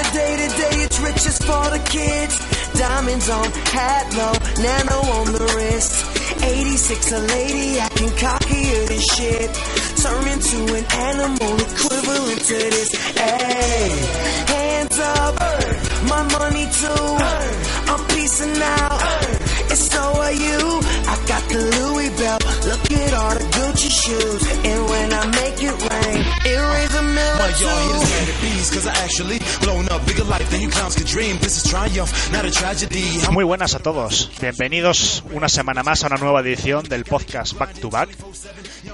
a day to day, it's riches for the kids. Diamonds on, hat low, nano on the wrist. 86, a lady acting cockier than shit. Turn into an animal equivalent to this. Hey, hands up, my money too. I'm peacing out. And so are you. I got the Louis belt. Look at all the Gucci shoes. And when I make it rain, it rains a million y'all bees, cause I actually blown up bigger life than you clowns could dream. This is triumph, not a tragedy. Muy buenas a todos. Bienvenidos una semana más a una nueva edición del podcast Back to Back.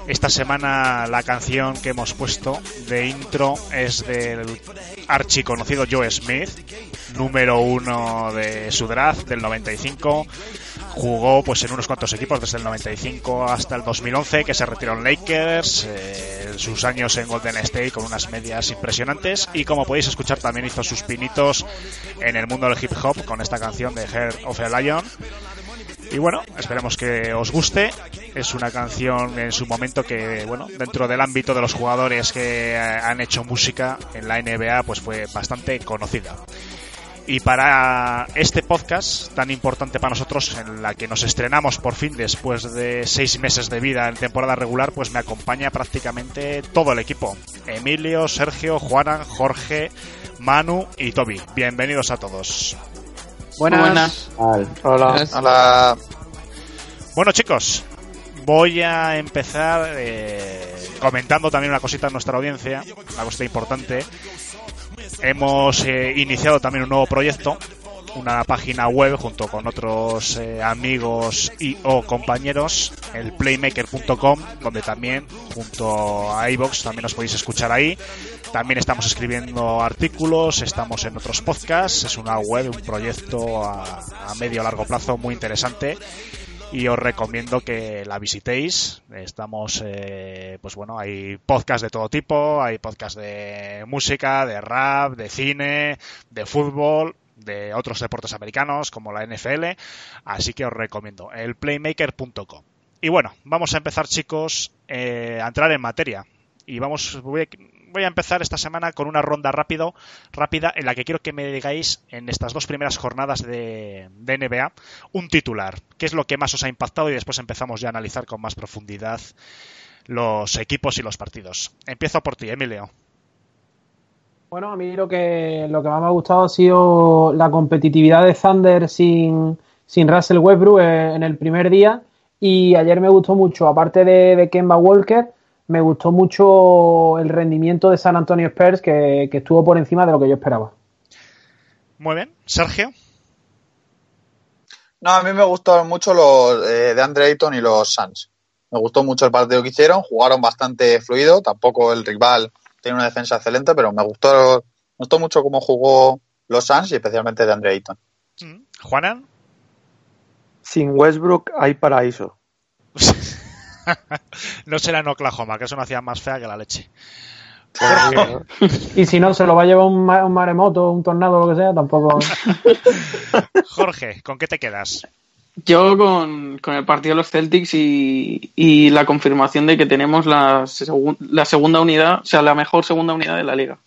Esta semana la canción que hemos puesto de intro es del archiconocido Joe Smith, número uno de su draft del 95. Jugó pues en unos cuantos equipos desde el 95 hasta el 2011, que se retiró en Lakers, eh, sus años en Golden State con unas medias impresionantes y como podéis escuchar también hizo sus pinitos en el mundo del hip hop con esta canción de Heart of a Lion. Y bueno, esperemos que os guste. Es una canción en su momento que, bueno, dentro del ámbito de los jugadores que han hecho música en la NBA, pues fue bastante conocida. Y para este podcast tan importante para nosotros, en la que nos estrenamos por fin después de seis meses de vida en temporada regular, pues me acompaña prácticamente todo el equipo. Emilio, Sergio, Juanan, Jorge, Manu y Toby. Bienvenidos a todos. Buenas. Hola. Hola. Bueno chicos, voy a empezar eh, comentando también una cosita a nuestra audiencia, una cosita importante. Hemos eh, iniciado también un nuevo proyecto, una página web junto con otros eh, amigos y o compañeros, el playmaker.com, donde también junto a iBox también os podéis escuchar ahí. También estamos escribiendo artículos, estamos en otros podcasts, es una web, un proyecto a, a medio largo plazo muy interesante y os recomiendo que la visitéis. Estamos, eh, pues bueno, hay podcasts de todo tipo, hay podcasts de música, de rap, de cine, de fútbol, de otros deportes americanos como la NFL, así que os recomiendo el playmaker.com. Y bueno, vamos a empezar chicos eh, a entrar en materia y vamos voy a, voy a empezar esta semana con una ronda rápido, rápida en la que quiero que me digáis en estas dos primeras jornadas de, NBA un titular. ¿Qué es lo que más os ha impactado? Y después empezamos ya a analizar con más profundidad los equipos y los partidos. Empiezo por ti, Emilio. Bueno, a mí lo que, lo que más me ha gustado ha sido la competitividad de Thunder sin, sin Russell Westbrook en el primer día. Y ayer me gustó mucho, aparte de, de Kemba Walker, me gustó mucho el rendimiento de San Antonio Spurs, que, que estuvo por encima de lo que yo esperaba. Muy bien. Sergio. No, a mí me gustaron mucho los eh, de Andre Ayton y los Suns. Me gustó mucho el partido que hicieron, jugaron bastante fluido, tampoco el rival tiene una defensa excelente, pero me gustó, me gustó mucho cómo jugó los Suns y especialmente de Andre Ayton. Mm. Juanan. Sin Westbrook hay paraíso. no será en Oklahoma, que es una ciudad más fea que la leche. Y si no, se lo va a llevar un, ma- un maremoto, un tornado, lo que sea, tampoco. Jorge, ¿con qué te quedas? Yo con, con el partido de los Celtics y, y la confirmación de que tenemos la, la segunda unidad, o sea, la mejor segunda unidad de la liga.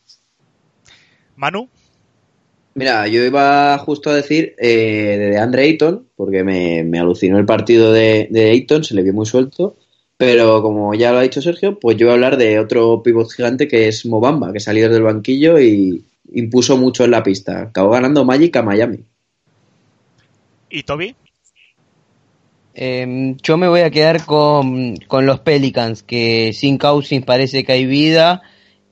Manu. Mira, yo iba justo a decir eh, de Andre Ayton, porque me, me alucinó el partido de, de Ayton, se le vio muy suelto. Pero como ya lo ha dicho Sergio, pues yo voy a hablar de otro pivot gigante que es Mobamba, que salió del banquillo y impuso mucho en la pista. Acabó ganando Magic a Miami. ¿Y Toby? Eh, yo me voy a quedar con, con los Pelicans, que sin Cousins parece que hay vida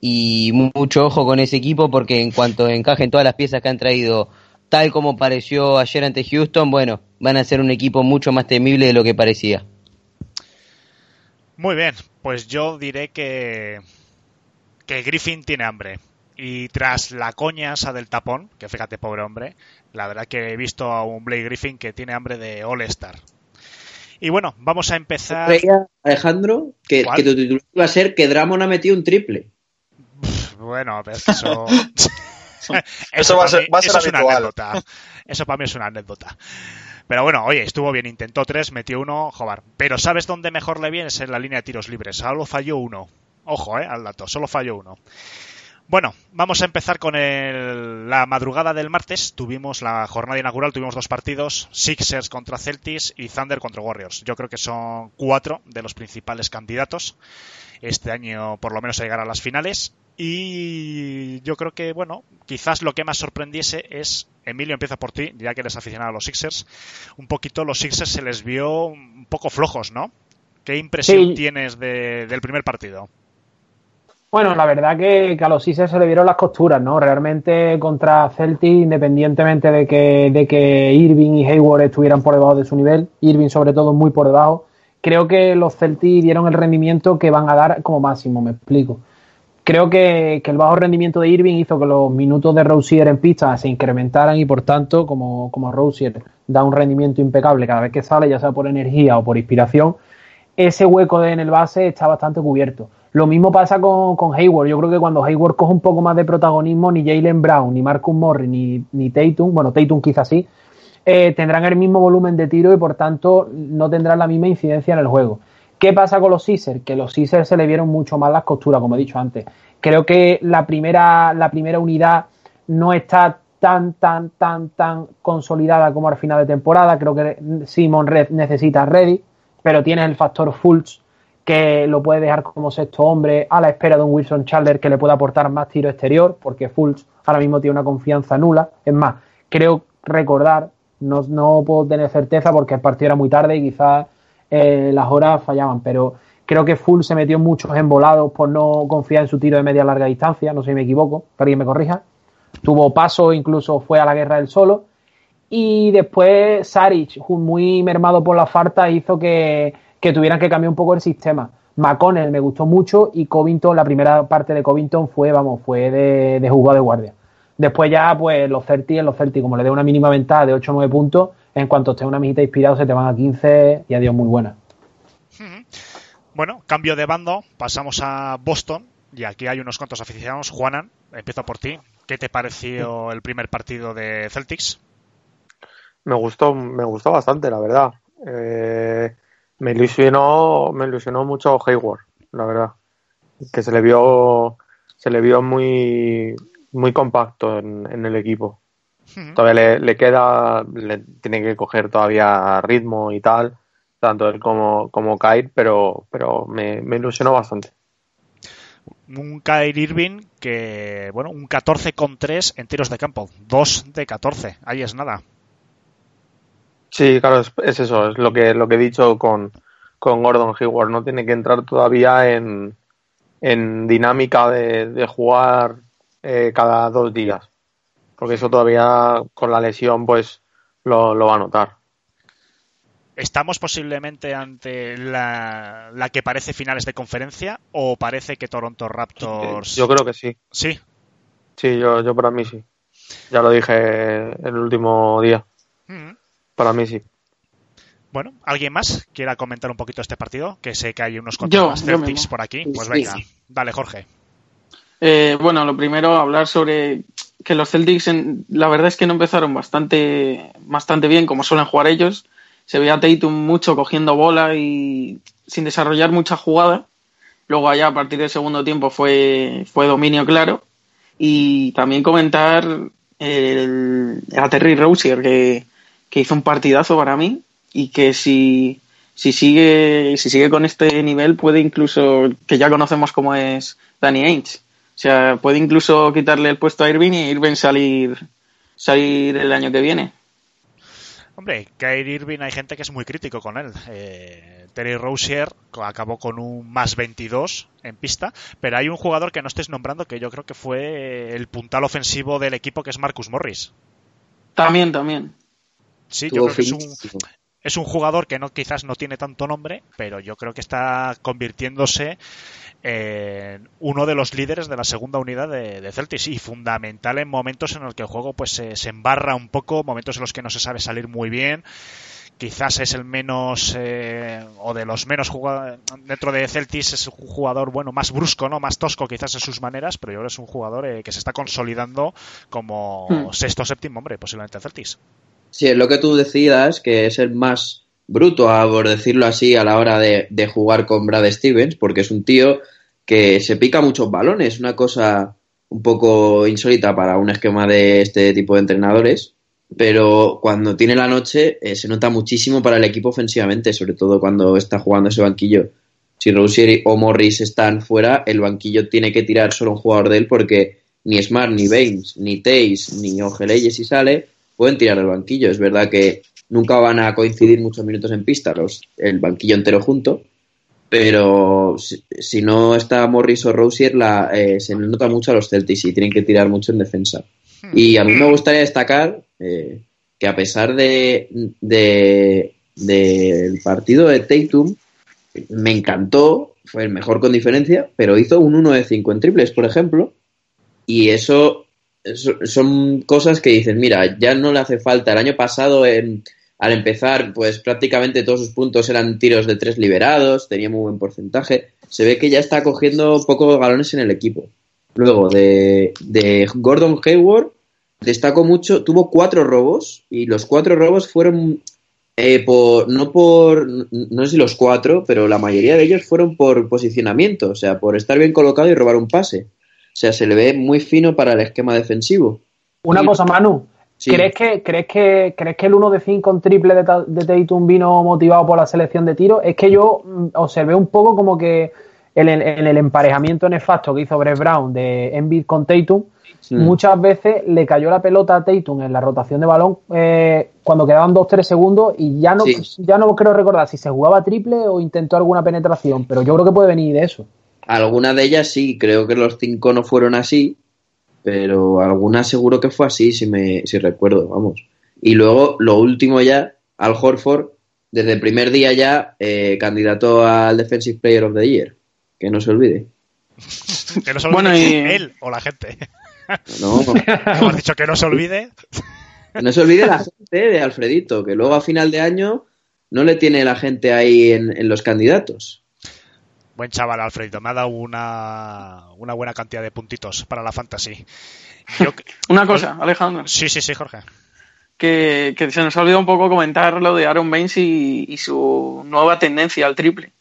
y mu- mucho ojo con ese equipo porque en cuanto encajen todas las piezas que han traído, tal como pareció ayer ante Houston, bueno, van a ser un equipo mucho más temible de lo que parecía. Muy bien, pues yo diré que, que Griffin tiene hambre. Y tras la coña esa del tapón, que fíjate, pobre hombre, la verdad que he visto a un Blake Griffin que tiene hambre de All-Star. Y bueno, vamos a empezar. Creía, Alejandro, que, que tu titular iba a ser que Dramon ha metido un triple. Bueno, pero es que eso. Eso va a ser- mí- va a ser eso es una anécdota. Eso para mí es una anécdota. Pero bueno, oye, estuvo bien, intentó tres, metió uno, joder. Pero ¿sabes dónde mejor le viene? Es en la línea de tiros libres. Solo falló uno. Ojo, eh, al dato, solo falló uno. Bueno, vamos a empezar con el- la madrugada del martes. Tuvimos la jornada inaugural, tuvimos dos partidos, Sixers contra Celtics y Thunder contra Warriors. Yo creo que son cuatro de los principales candidatos este año, por lo menos a llegar a las finales. Y yo creo que, bueno, quizás lo que más sorprendiese es, Emilio, empieza por ti, ya que eres aficionado a los Sixers, un poquito los Sixers se les vio un poco flojos, ¿no? ¿Qué impresión Sí. tienes de- del primer partido? Bueno, la verdad que, que a los Sixers se le vieron las costuras, ¿no? Realmente contra Celtic, independientemente de que, de que Irving y Hayward estuvieran por debajo de su nivel, Irving sobre todo muy por debajo, creo que los Celtics dieron el rendimiento que van a dar como máximo, me explico. Creo que, el bajo rendimiento de Irving hizo que los minutos de Rosier en pista se incrementaran y por tanto, como, como da un rendimiento impecable cada vez que sale, ya sea por energía o por inspiración, ese hueco en el base está bastante cubierto. Lo mismo pasa con, Hayward. Yo creo que cuando Hayward coge un poco más de protagonismo, ni Jalen Brown, ni Marcus Morris, ni, ni bueno, Tatum quizás sí, eh, tendrán el mismo volumen de tiro y por tanto no tendrán la misma incidencia en el juego. ¿Qué pasa con los Sixers? Que los Sixers se le vieron mucho más las costuras, como he dicho antes. Creo que la primera, la primera unidad no está tan, tan, tan, tan consolidada como al final de temporada. Creo que Simon Red necesita Reddy, pero tienes el factor Fultz que lo puede dejar como sexto hombre a la espera de un Wilson Chandler que le pueda aportar más tiro exterior, porque Fultz ahora mismo tiene una confianza nula. Es más, creo recordar, no, no puedo tener certeza porque el partido era muy tarde y quizás eh, las horas fallaban, pero creo que Fultz se metió en muchos embolados por no confiar en su tiro de media larga distancia, no sé si me equivoco, que alguien me corrija. Tuvo paso, incluso fue a la guerra del solo. Y después Saric, muy mermado por la falta, hizo que, que tuvieran que cambiar un poco el sistema. McConnell me gustó mucho y Covington, la primera parte de Covington fue, vamos, fue de, de de guardia. Después ya, pues los Celtics, en los Celtics, como le dé una mínima ventaja de 8 o 9 puntos, en cuanto esté una mijita inspirado se te van a 15 y adiós muy buena. Bueno, cambio de bando, pasamos a Boston y aquí hay unos cuantos aficionados. Juanan, empiezo por ti. ¿Qué te pareció el primer partido de Celtics? Me gustó, me gustó bastante, la verdad. Eh, me ilusionó, me ilusionó mucho Hayward, la verdad. Que se le vio, se le vio muy, muy compacto en, en el equipo. Todavía le, le queda, le tiene que coger todavía ritmo y tal, tanto él como, como Kyle, pero, pero me, me ilusionó bastante. Un Kyrie Irving que, bueno, un 14 con 3 en tiros de campo. 2 de 14. Ahí es nada. Sí, claro, es, es eso, es lo que, lo que he dicho con, con Gordon Hayward. No tiene que entrar todavía en, en dinámica de, de jugar eh, cada dos días. Porque eso todavía con la lesión pues lo, lo va a notar. ¿Estamos posiblemente ante la, la que parece finales de conferencia o parece que Toronto Raptors... Yo creo que sí. Sí. Sí, yo, yo para mí sí. Ya lo dije el último día. Mm. Para mí sí. Bueno, ¿alguien más quiera comentar un poquito este partido? Que sé que hay unos cuantos Yo, más yo Celtics mismo. por aquí. Pues Sí. venga, dale Jorge. Eh, bueno, lo primero, hablar sobre que los Celtics, en- la verdad es que no empezaron bastante, bastante bien, como suelen jugar ellos. Se veía Tatum mucho cogiendo bola y sin desarrollar mucha jugada. Luego allá, a partir del segundo tiempo, fue, fue dominio claro. Y también comentar el, a Terry Rozier, que, que hizo un partidazo para mí y que si, si sigue si sigue con este nivel puede incluso que ya conocemos como es Danny Ainge sea puede incluso quitarle el puesto a Irving y Irving salir salir el año que viene Hombre, Kyrie Irving hay gente que es muy crítico con él. Eh, Terry Rozier acabó con un más 22 en pista, pero hay un jugador que no estés nombrando que yo creo que fue el puntal ofensivo del equipo, que es Marcus Morris. también también Sí, yo creo que es un, es un jugador que no quizás no tiene tanto nombre, pero yo creo que está convirtiéndose en uno de los líderes de la segunda unidad de, de Celtics y fundamental en momentos en los que el juego pues se, se embarra un poco, momentos en los que no se sabe salir muy bien. Quizás es el menos eh, o de los menos jugadores dentro de Celtics es un jugador bueno más brusco, no más tosco quizás en sus maneras, pero yo creo que es un jugador eh, que se está consolidando como Hmm. sexto o séptimo hombre posiblemente en Celtics. Sí, es lo que tú decidas, que es el más bruto, a- por decirlo así, a la hora de, jugar con Brad Stevens, porque es un tío que se pica muchos balones, una cosa un poco insólita para un esquema de este tipo de entrenadores, pero cuando tiene la noche eh, se nota muchísimo para el equipo ofensivamente, sobre todo cuando está jugando ese banquillo. Si Rousier o Morris están fuera, el banquillo tiene que tirar solo un jugador de él porque ni Smart, ni Baines, ni Tays, ni Ogeleye si sale, pueden tirar el banquillo. Es verdad que nunca van a coincidir muchos minutos en pista los, el banquillo entero junto, pero si, si no está Morris o Rousier, la, eh, se nota mucho a los Celtics y tienen que tirar mucho en defensa. Y a mí me gustaría destacar eh, que a pesar de, de- del partido de Tatum, me encantó, fue el mejor con diferencia, pero hizo un 1 de 5 en triples, por ejemplo, y eso, eso son cosas que dices, mira, ya no le hace falta. El año pasado, en- al empezar, pues prácticamente todos sus puntos eran tiros de tres liberados, tenía muy buen porcentaje. Se ve que ya está cogiendo pocos galones en el equipo. Luego, de, de Gordon Hayward, destacó mucho, tuvo cuatro robos, y los cuatro robos fueron eh, por, no por, no sé si los cuatro, pero la mayoría de ellos fueron por posicionamiento, o sea, por estar bien colocado y robar un pase. O sea, se le ve muy fino para el esquema defensivo. Una Y- cosa, Manu. Sí. ¿Crees, que, crees, que, ¿Crees que el 1 de 5 en triple de, de Tatum vino motivado por la selección de tiro? Es que yo mm, observé un poco como que en el, el emparejamiento nefasto que hizo Brett Brown de Embiid con Tatum, Sí. muchas veces le cayó la pelota a Tatum en la rotación de balón eh, cuando quedaban 2-3 segundos y ya no, Sí. ya no creo recordar si se jugaba triple o intentó alguna penetración, pero yo creo que puede venir de eso. Algunas de ellas sí, creo que los cinco no fueron así, pero algunas seguro que fue así, si, me, si recuerdo, vamos. Y luego, lo último ya, Al Horford, desde el primer día ya, eh, candidato al Defensive Player of the Year, que no se olvide. Que no se Bueno, olvide y- él o la gente. No, Hemos dicho que no se olvide. no se olvide la gente de Alfredito, que luego a final de año no le tiene la gente ahí en, en los candidatos. Buen chaval, Alfredito. Me ha dado una, una buena cantidad de puntitos para la fantasy. Yo- Una cosa, Alejandro, sí, sí, sí, Jorge. que, que se nos ha olvidado un poco comentar lo de Aaron Baines y, y su nueva tendencia al triple.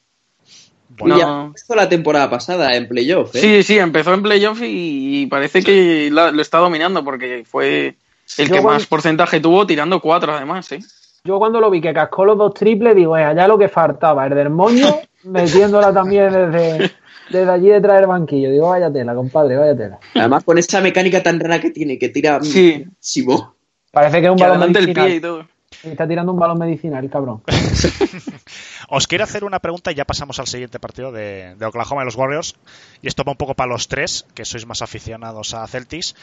Bueno, Y No. ya empezó la temporada pasada en playoff, ¿eh? Sí, sí, empezó en playoff y, y parece que la- lo está dominando porque fue el Yo que cuando- más porcentaje tuvo tirando cuatro además, ¿eh? Yo cuando lo vi que cascó los dos triples, digo, eh, allá lo que faltaba, el del moño, metiéndola también desde, desde allí detrás del banquillo. Digo, vaya tela, compadre, vaya tela. Además con esa mecánica tan rara que tiene, que tira Sí. muchísimo. Parece que es un Que balón el medicinal. pie y todo. Está tirando un balón medicinal, cabrón. Os quiero hacer una pregunta y ya pasamos al siguiente partido de, de Oklahoma y los Warriors. Y esto va un poco para los tres, que sois más aficionados a Celtics.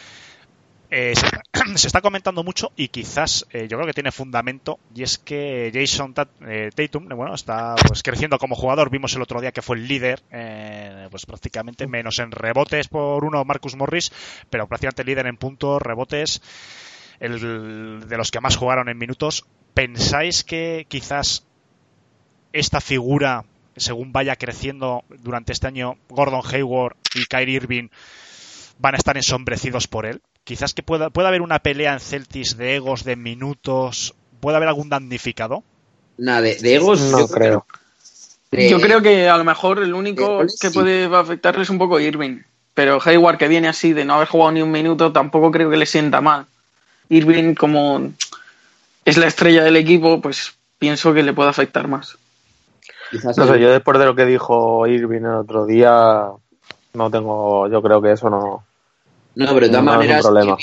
Eh, se, está, se está comentando mucho y quizás eh, yo creo que tiene fundamento y es que Jason eh, Tatum eh, bueno está pues creciendo como jugador. Vimos el otro día que fue el líder eh, pues prácticamente menos en rebotes por uno Marcus Morris pero prácticamente líder en puntos rebotes el de los que más jugaron en minutos. Pensáis que quizás esta figura, según vaya creciendo durante este año, Gordon Hayward y Kyrie Irving van a estar ensombrecidos por él. Quizás que pueda, pueda haber una pelea en Celtics de egos, de minutos, puede haber algún damnificado. Nada, de, de egos No yo creo. Yo creo que a lo mejor el único goles, que sí. puede afectarle es un poco Irving. Pero Hayward, que viene así de no haber jugado ni un minuto, tampoco creo que le sienta mal. Irving, como es la estrella del equipo, pues pienso que le puede afectar más. quizás No el- sé, yo después de lo que dijo Irving el otro día, no tengo, yo creo que eso no. No, pero de todas no maneras, problema.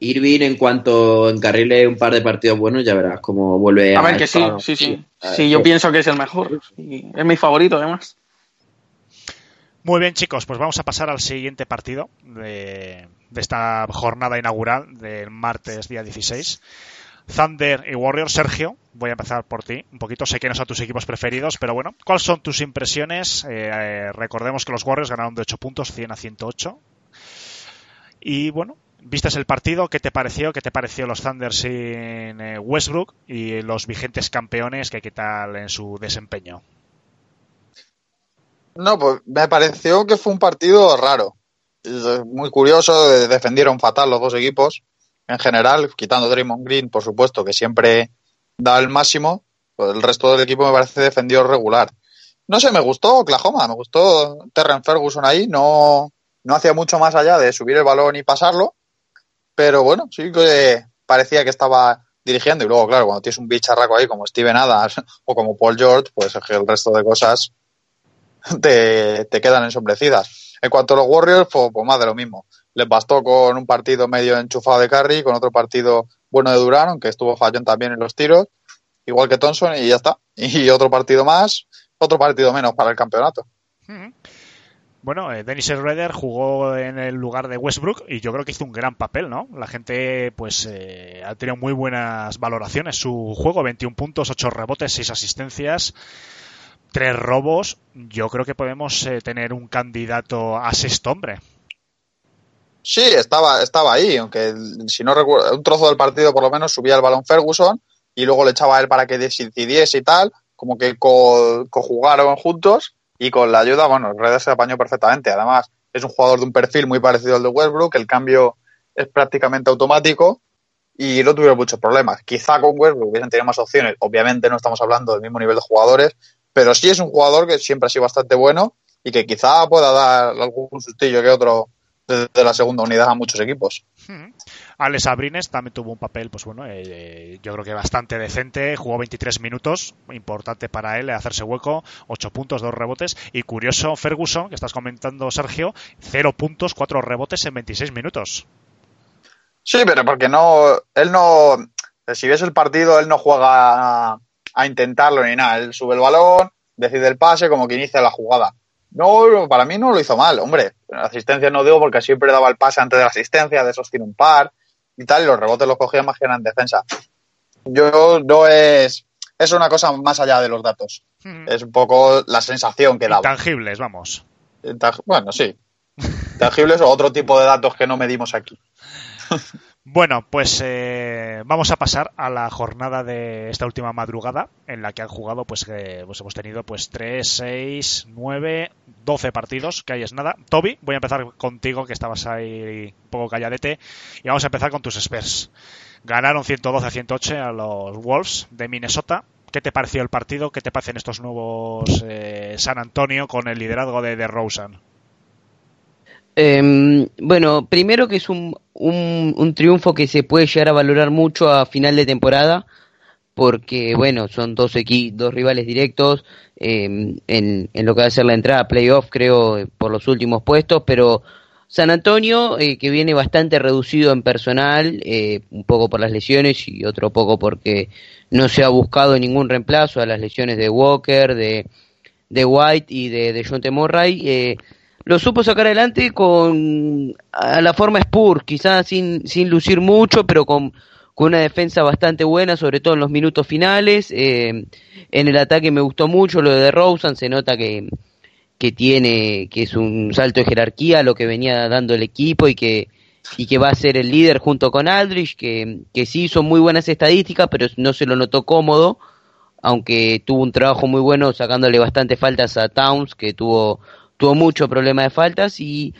Irving, Irving, en cuanto encarrile un par de partidos buenos, ya verás cómo vuelve A ver que sí, claro, sí, sí. sí. Sí, yo pienso que es el mejor. Y es mi favorito, además. Muy bien, chicos, pues vamos a pasar al siguiente partido de, de esta jornada inaugural del martes día 16. Thunder y Warriors. Sergio, voy a empezar por ti. Un poquito, sé que no son tus equipos preferidos, pero bueno, ¿cuáles son tus impresiones? Eh, eh, recordemos que los Warriors ganaron de 8 puntos, 100 a 108. Y bueno, vistes el partido, ¿qué te pareció? ¿Qué te pareció los Thunder sin eh, Westbrook y los vigentes campeones? ¿Qué, tal en su desempeño? No, pues me pareció que fue un partido raro. Es Muy curioso, eh, defendieron fatal los dos equipos. En general, quitando Draymond Green, por supuesto, que siempre da el máximo, pues el resto del equipo me parece defendió regular. No sé, me gustó Oklahoma, me gustó Terren Ferguson ahí, no, no hacía mucho más allá de subir el balón y pasarlo, pero bueno, sí que parecía que estaba dirigiendo y luego, claro, cuando tienes un bicharraco ahí como Steven Adams o como Paul George, pues el resto de cosas te, te quedan ensombrecidas. En cuanto a los Warriors, pues, pues más de lo mismo. Les bastó con un partido medio enchufado de Curry, con otro partido bueno de Durán, aunque estuvo fallón también en los tiros, igual que Thompson, y ya está. Y otro partido más, otro partido menos para el campeonato. Bueno, eh, Dennis Schroeder jugó en el lugar de Westbrook y yo creo que hizo un gran papel, ¿no? La gente, pues, eh, ha tenido muy buenas valoraciones. Su juego, 21 puntos, 8 rebotes, 6 asistencias, 3 robos. Yo creo que podemos eh, tener un candidato a sexto hombre. Sí, estaba, estaba ahí, aunque si no recuerdo, un trozo del partido por lo menos subía el balón Ferguson y luego le echaba a él para que decidiese y tal, como que co- cojugaron juntos y con la ayuda, bueno, Redes se apañó perfectamente. Además, es un jugador de un perfil muy parecido al de Westbrook, el cambio es prácticamente automático y no tuvieron muchos problemas. Quizá con Westbrook hubiesen tenido más opciones, obviamente no estamos hablando del mismo nivel de jugadores, pero sí es un jugador que siempre ha sido bastante bueno y que quizá pueda dar algún sustillo que otro desde la segunda unidad a muchos equipos. Hmm. Alex Abrines también tuvo un papel, pues bueno, eh, yo creo que bastante decente. Jugó 23 minutos, importante para él hacerse hueco, 8 puntos, 2 rebotes. Y curioso, Ferguson, que estás comentando, Sergio, 0 puntos, 4 rebotes en 26 minutos. Sí, pero porque no, él no, si ves el partido, él no juega a, intentarlo ni nada. Él sube el balón, decide el pase, como que inicia la jugada. No, para mí no lo hizo mal, hombre. Asistencia no digo porque siempre daba el pase antes de la asistencia, de esos tiene un par y tal, y los rebotes los cogía más que en defensa. Yo no es, es una cosa más allá de los datos. Es un poco la sensación que daba. Intangibles, vamos. Intang- Bueno, sí. Tangibles o otro tipo de datos que no medimos aquí. Bueno, pues eh, vamos a pasar a la jornada de esta última madrugada en la que han jugado, pues, eh, pues hemos tenido pues 3, 6, 9, 12 partidos, que ahí es nada. Toby, voy a empezar contigo, que estabas ahí un poco calladete, y vamos a empezar con tus Spurs. Ganaron 112 a 108 a los Wolves de Minnesota. ¿Qué te pareció el partido? ¿Qué te parecen estos nuevos eh, San Antonio con el liderazgo de DeRozan? Eh, bueno, primero que es un, un, un triunfo que se puede llegar a valorar mucho a final de temporada, porque bueno, son dos equi dos rivales directos eh, en, en lo que va a ser la entrada a playoff, creo, por los últimos puestos, pero San Antonio, eh, que viene bastante reducido en personal, eh, un poco por las lesiones y otro poco porque no se ha buscado ningún reemplazo a las lesiones de Walker, de, de White y de, de John T. Murray, eh, lo supo sacar adelante con a la forma Spurs, quizás sin, sin lucir mucho, pero con, con una defensa bastante buena, sobre todo en los minutos finales. Eh, en el ataque me gustó mucho lo de DeRozan, se nota que, que tiene, que es un salto de jerarquía lo que venía dando el equipo y que, y que va a ser el líder junto con Aldrich, que, que sí hizo muy buenas estadísticas, pero no se lo notó cómodo, aunque tuvo un trabajo muy bueno sacándole bastante faltas a Towns, que tuvo, tuvo mucho problema de faltas y,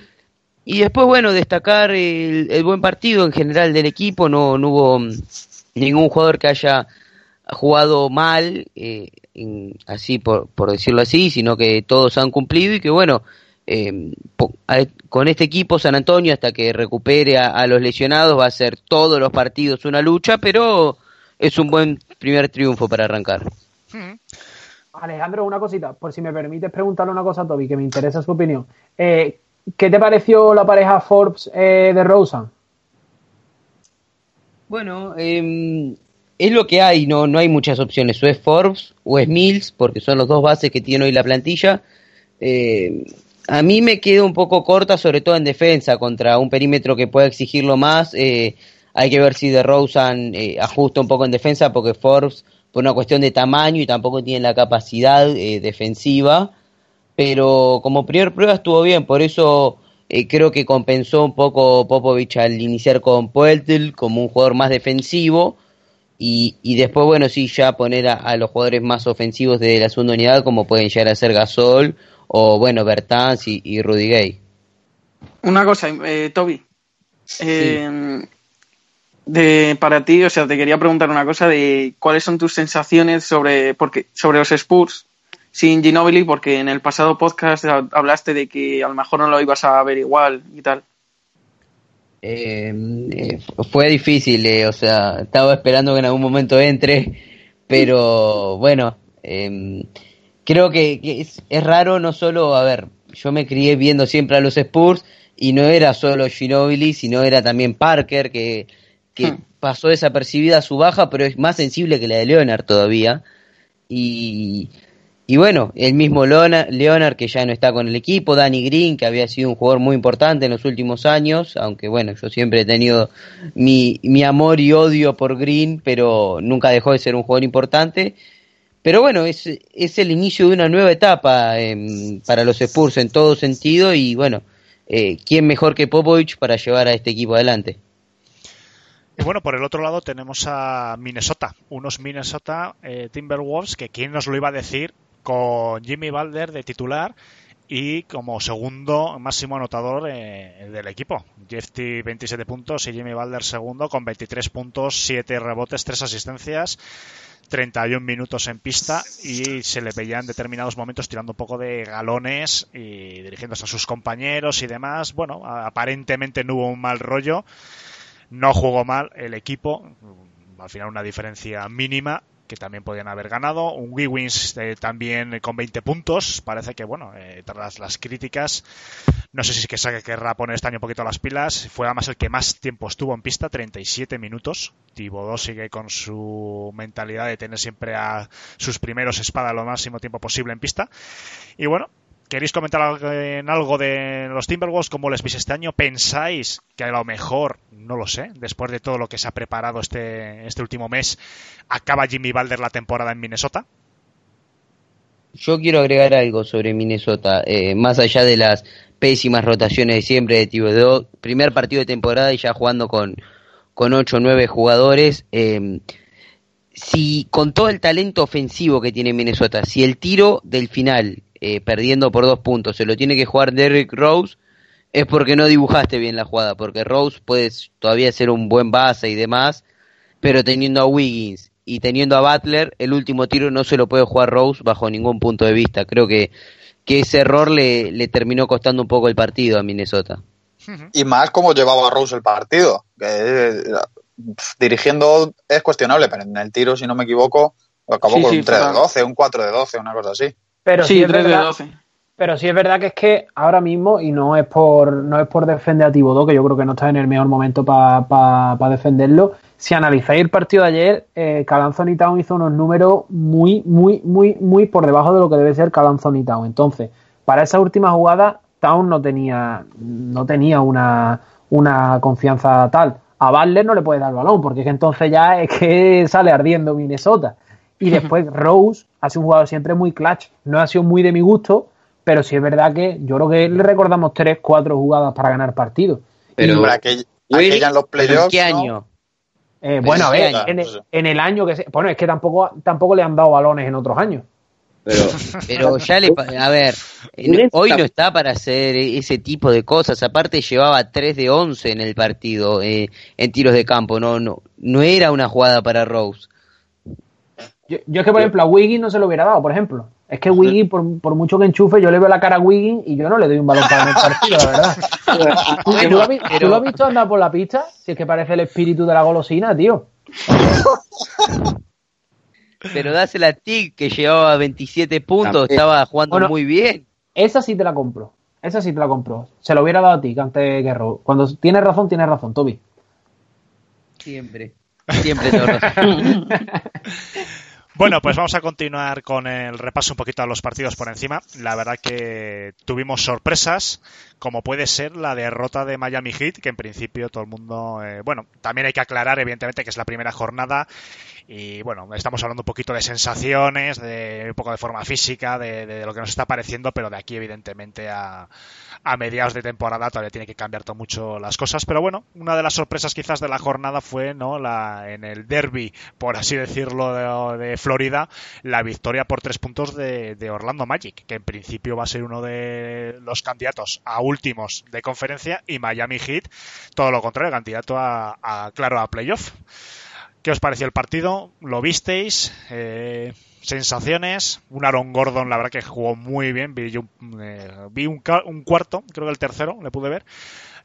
y después, bueno, destacar el, el buen partido en general del equipo, no, no hubo mm, ningún jugador que haya jugado mal, eh, en- así por, por decirlo así, sino que todos han cumplido y que bueno, eh, con este equipo San Antonio hasta que recupere a, a los lesionados va a ser todos los partidos una lucha, pero es un buen primer triunfo para arrancar. Alejandro, una cosita, por si me permites preguntarle una cosa a Toby, que me interesa su opinión. Eh, ¿Qué te pareció la pareja Forbes eh, de Rosen? Bueno, eh, es lo que hay, no, no hay muchas opciones. O es Forbes o es Mills, porque son los dos bases que tiene hoy la plantilla. Eh, a mí me queda un poco corta, sobre todo en defensa, contra un perímetro que pueda exigirlo más. Eh, hay que ver si de Rosen ajusta un poco en defensa, porque Forbes, por una cuestión de tamaño y tampoco tiene la capacidad eh, defensiva. Pero como primer prueba estuvo bien, por eso eh, creo que compensó un poco Popovich al iniciar con Poeltl como un jugador más defensivo y, y después, bueno, sí, ya poner a, a los jugadores más ofensivos de la segunda unidad como pueden llegar a ser Gasol o, bueno, Bertans y, y Rudy Gay. Una cosa, eh, Toby. Eh, de, para ti, o sea, te quería preguntar una cosa de cuáles son tus sensaciones sobre, porque, sobre los Spurs. sin Ginobili porque en el pasado podcast hablaste de que a lo mejor no lo ibas a ver igual y tal. Eh, eh, fue difícil, eh, o sea, estaba esperando que en algún momento entre, pero bueno, em, creo que, que es, es raro no solo, a ver, yo me crié viendo siempre a los Spurs y no era solo Ginobili, sino era también Parker, que, que Hmm. pasó desapercibida su baja, pero es más sensible que la de Leonard todavía. Y, y bueno, el mismo Leona- Leonard, que ya no está con el equipo, Danny Green, que había sido un jugador muy importante en los últimos años, aunque bueno, yo siempre he tenido mi, mi amor y odio por Green, pero nunca dejó de ser un jugador importante. Pero bueno, es, es el inicio de una nueva etapa em, para los Spurs en todo sentido y bueno, eh, ¿quién mejor que Popovich para llevar a este equipo adelante? Y bueno, por el otro lado tenemos a Minnesota, unos Minnesota eh, Timberwolves que quién nos lo iba a decir con Jimmy Balder de titular y como segundo máximo anotador eh, del equipo. Jeff T 27 puntos y Jimmy Balder segundo con 23 puntos, 7 rebotes, 3 asistencias. 31 minutos en pista y se le veía en determinados momentos tirando un poco de galones y dirigiéndose a sus compañeros y demás. Bueno, aparentemente no hubo un mal rollo. No jugó mal el equipo. Al final una diferencia mínima que también podían haber ganado. Un Wiggins eh, también con 20 puntos. Parece que, bueno, eh, tras las críticas, no sé si es que se querrá poner este año un poquito las pilas. Fue además el que más tiempo estuvo en pista, 37 minutos. Thibodeau sigue con su mentalidad de tener siempre a sus primeros espadas lo máximo tiempo posible en pista. Y bueno, ¿Queréis comentar en algo de los Timberwolves? ¿Cómo les veis este año? ¿Pensáis que a lo mejor, no lo sé, después de todo lo que se ha preparado este, este último mes, acaba Jimmy Balder la temporada en Minnesota? Yo quiero agregar algo sobre Minnesota, eh, más allá de las pésimas rotaciones de siempre de Thibodeau, primer partido de temporada y ya jugando con, con 8 o 9 jugadores, eh, si con todo el talento ofensivo que tiene Minnesota, si el tiro del final, eh, perdiendo por dos puntos, se lo tiene que jugar Derrick Rose, es porque no dibujaste bien la jugada, porque Rose puede todavía ser un buen base y demás, pero teniendo a Wiggins y teniendo a Butler, el último tiro no se lo puede jugar Rose bajo ningún punto de vista. Creo que, que ese error le, le terminó costando un poco el partido a Minnesota. Y más como llevaba Rose el partido. Eh, dirigiendo es cuestionable, pero en el tiro, si no me equivoco, acabó Sí, con sí, un 3 de total. 12, un 4 de 12, una cosa así. Pero sí, sí, es 3 de verdad, 12. Pero sí es verdad que es que ahora mismo, y no es por no es por defender a Tibodó, que yo creo que no está en el mejor momento para defenderlo. Si analizáis el partido de ayer, eh, Cal Anthony Town hizo unos números muy, muy, muy, muy por debajo de lo que debe ser Cal Anthony Town. Entonces, para esa última jugada, Town no tenía, no tenía una, una confianza tal. A Butler no le puede dar el balón, porque es que entonces ya es que sale ardiendo Minnesota. Y después Rose ha sido un jugador siempre muy clutch. No ha sido muy de mi gusto, pero sí es verdad que yo creo que le recordamos tres, cuatro jugadas para ganar partidos. Pero Will, aquella en los ¿Pero playoffs. ¿En qué ¿no? año? Eh, bueno, a ¿En qué ver, en el, en el año que se, bueno, es que tampoco, tampoco le han dado balones en otros años. pero Pero ya le... A ver, hoy no está para hacer ese tipo de cosas. Aparte llevaba 3 de 11 en el partido eh, en tiros de campo. No, no, no era una jugada para Rose. Yo, yo es que, por ejemplo, a Wiggins no se lo hubiera dado, por ejemplo. Es que Wiggins, por, por mucho que enchufe, yo le veo la cara a Wiggins y yo no le doy un balón para el partido, la verdad. ¿Tú, tú lo has, vi- pero- tú lo has visto andar por la pista? Si es que parece el espíritu de la golosina, tío. Pero dásela a Tig, que llevaba 27 puntos, También. estaba jugando Bueno. muy bien. Esa sí te la compro. Esa sí te la compro. Se lo hubiera dado a ti que antes que Rose. Cuando tienes razón, tienes razón, Toby. Siempre. Siempre tengo razón. Bueno, pues vamos a continuar con el repaso un poquito a los partidos por encima. La verdad que tuvimos sorpresas, como puede ser la derrota de Miami Heat, que en principio todo el mundo, eh, bueno, también hay que aclarar evidentemente que es la primera jornada y bueno, estamos hablando un poquito de sensaciones, de un poco de forma física, de, de lo que nos está pareciendo, pero de aquí evidentemente a, a mediados de temporada todavía tiene que cambiar todo mucho las cosas. Pero bueno, una de las sorpresas quizás de la jornada fue no la en el derby, por así decirlo, de, Florida, la victoria por tres puntos de, de Orlando Magic, que en principio va a ser uno de los candidatos a últimos de conferencia, y Miami Heat, todo lo contrario, candidato a, a claro, a playoff. ¿Qué os pareció el partido? ¿Lo visteis? Eh, sensaciones. Un Aaron Gordon, la verdad que jugó muy bien. Vi, yo, eh, vi un, cuarto, creo que el tercero, le pude ver.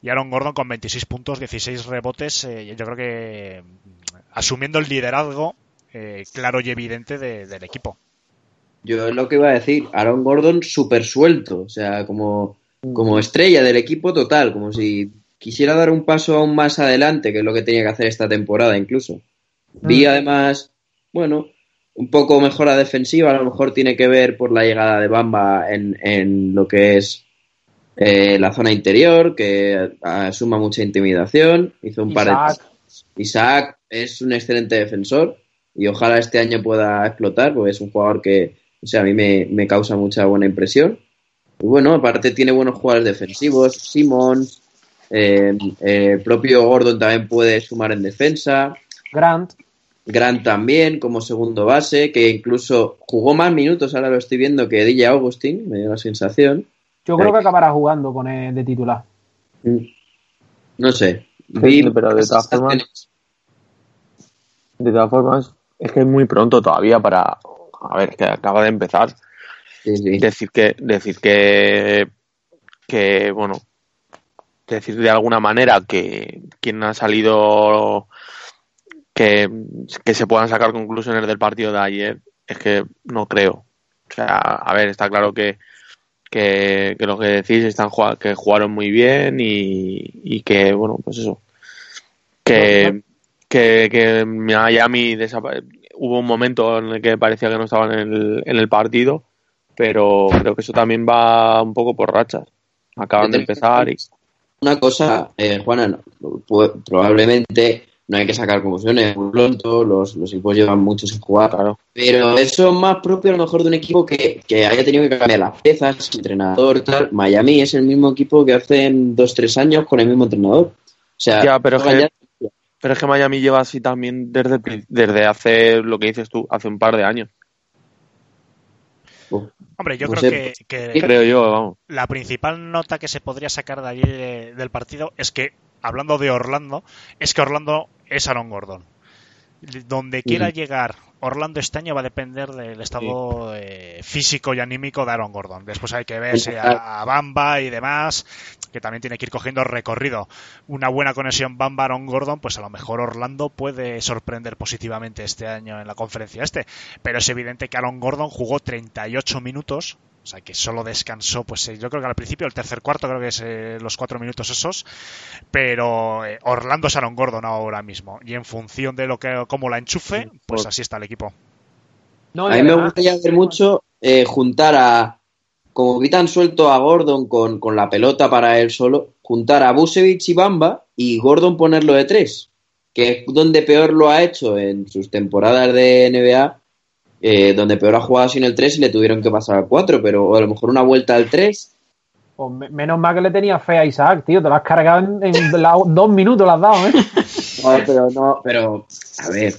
Y Aaron Gordon con 26 puntos, 16 rebotes. eh, yo creo que mm, asumiendo el liderazgo claro y evidente de- del equipo. Yo es lo que iba a decir, Aaron Gordon súper suelto, o sea, como, como estrella del equipo total, como si quisiera dar un paso aún más adelante, que es lo que tenía que hacer esta temporada incluso. Vi además, bueno, un poco mejora defensiva, a lo mejor tiene que ver por la llegada de Bamba en, en lo que es eh, la zona interior, que asuma mucha intimidación, hizo un par de... Isaac. Isaac es un excelente defensor y ojalá este año pueda explotar, porque es un jugador que, o sea, a mí me, me causa mucha buena impresión. Y bueno, aparte tiene buenos jugadores defensivos, Simon, eh, eh, el propio Gordon también puede sumar en defensa, Grant. Grant también como segundo base, que incluso jugó más minutos, ahora lo estoy viendo, que DJ Augustin, me dio la sensación. Yo creo que acabará jugando con el de titular. Mm. No sé. Sí, pero de todas formas- De todas formas, es que es muy pronto todavía para. A ver, que acaba de empezar. Sí, sí. Decir que. Decir que. Que, bueno. Decir de alguna manera que quien ha salido. Que, que se puedan sacar conclusiones del partido de ayer. Es que no creo. O sea, a ver, está claro que. Que, que lo que decís están que jugaron muy bien y, y que, bueno, pues eso. Que, que, que Miami hubo un momento en el que parecía que no estaban en el, en el partido, pero creo que eso también va un poco por rachas. Acaban de empezar y Una cosa, eh, Juana, no, probablemente no hay que sacar conclusiones muy pronto, los, los equipos llevan mucho sin jugar, claro. pero eso es más propio a lo mejor de un equipo que, que haya tenido que cambiar las piezas, entrenador, tal. Miami es el mismo equipo que hace dos, tres años con el mismo entrenador. O sea, Ya, pero es que- ya- Pero es que Miami lleva así también desde, desde hace lo que dices tú, hace un par de años. Hombre, yo No creo sé. que, que Creo yo, vamos. la principal nota que se podría sacar de allí de- del partido es que, hablando de Orlando, es que Orlando es Aaron Gordon. Donde quiera llegar Orlando este año va a depender del estado eh, físico y anímico de Aaron Gordon. Después hay que ver si a, a Bamba y demás, que también tiene que ir cogiendo recorrido. Una buena conexión Bamba-Aaron Gordon, pues a lo mejor Orlando puede sorprender positivamente este año en la conferencia este. Pero es evidente que Aaron Gordon jugó 38 minutos, o sea que solo descansó, pues eh, yo creo que al principio, el tercer cuarto, creo que es eh, los cuatro minutos esos, pero eh, Orlando es Aaron Gordon ahora mismo, y en función de lo que como la enchufe, pues así está el equipo. No, a mí me gustaría ver mucho eh, juntar a, como vi tan suelto a Gordon con, con la pelota para él solo, juntar a Busevich y Bamba y Gordon ponerlo de tres, que es donde peor lo ha hecho en sus temporadas de NBA, eh, donde peor ha jugado sin el 3 y le tuvieron que pasar al 4, pero a lo mejor una vuelta al 3. Pues me- menos mal que le tenía fe a Isaac, tío. Te lo has cargado en, en la- dos minutos, lo has dado, ¿eh? Joder, pero no, pero a ver.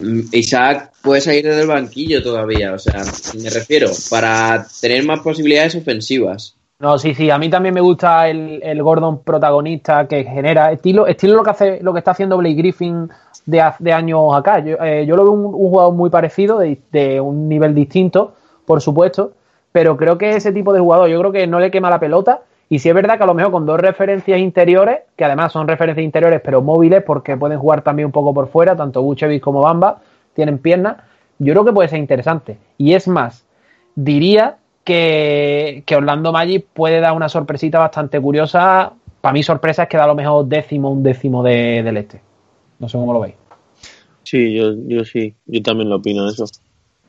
mm, Isaac puede salir desde el banquillo todavía, o sea, me refiero, para tener más posibilidades ofensivas. No, sí, sí. A mí también me gusta el, el Gordon protagonista que genera. Estilo, estilo lo que hace, lo que está haciendo Blake Griffin de, de años acá. Yo, eh, yo lo veo un, un jugador muy parecido, de, de un nivel distinto, por supuesto. Pero creo que ese tipo de jugador, yo creo que no le quema la pelota. Y sí es verdad que a lo mejor con dos referencias interiores, que además son referencias interiores pero móviles porque pueden jugar también un poco por fuera, tanto Buchevic como Bamba, tienen piernas, yo creo que puede ser interesante. Y es más, diría que, que Orlando Magic puede dar una sorpresita bastante curiosa. Para mí sorpresa es que da a lo mejor décimo, un décimo de- del este. No sé cómo lo veis. Sí, yo, yo sí, yo también lo opino eso.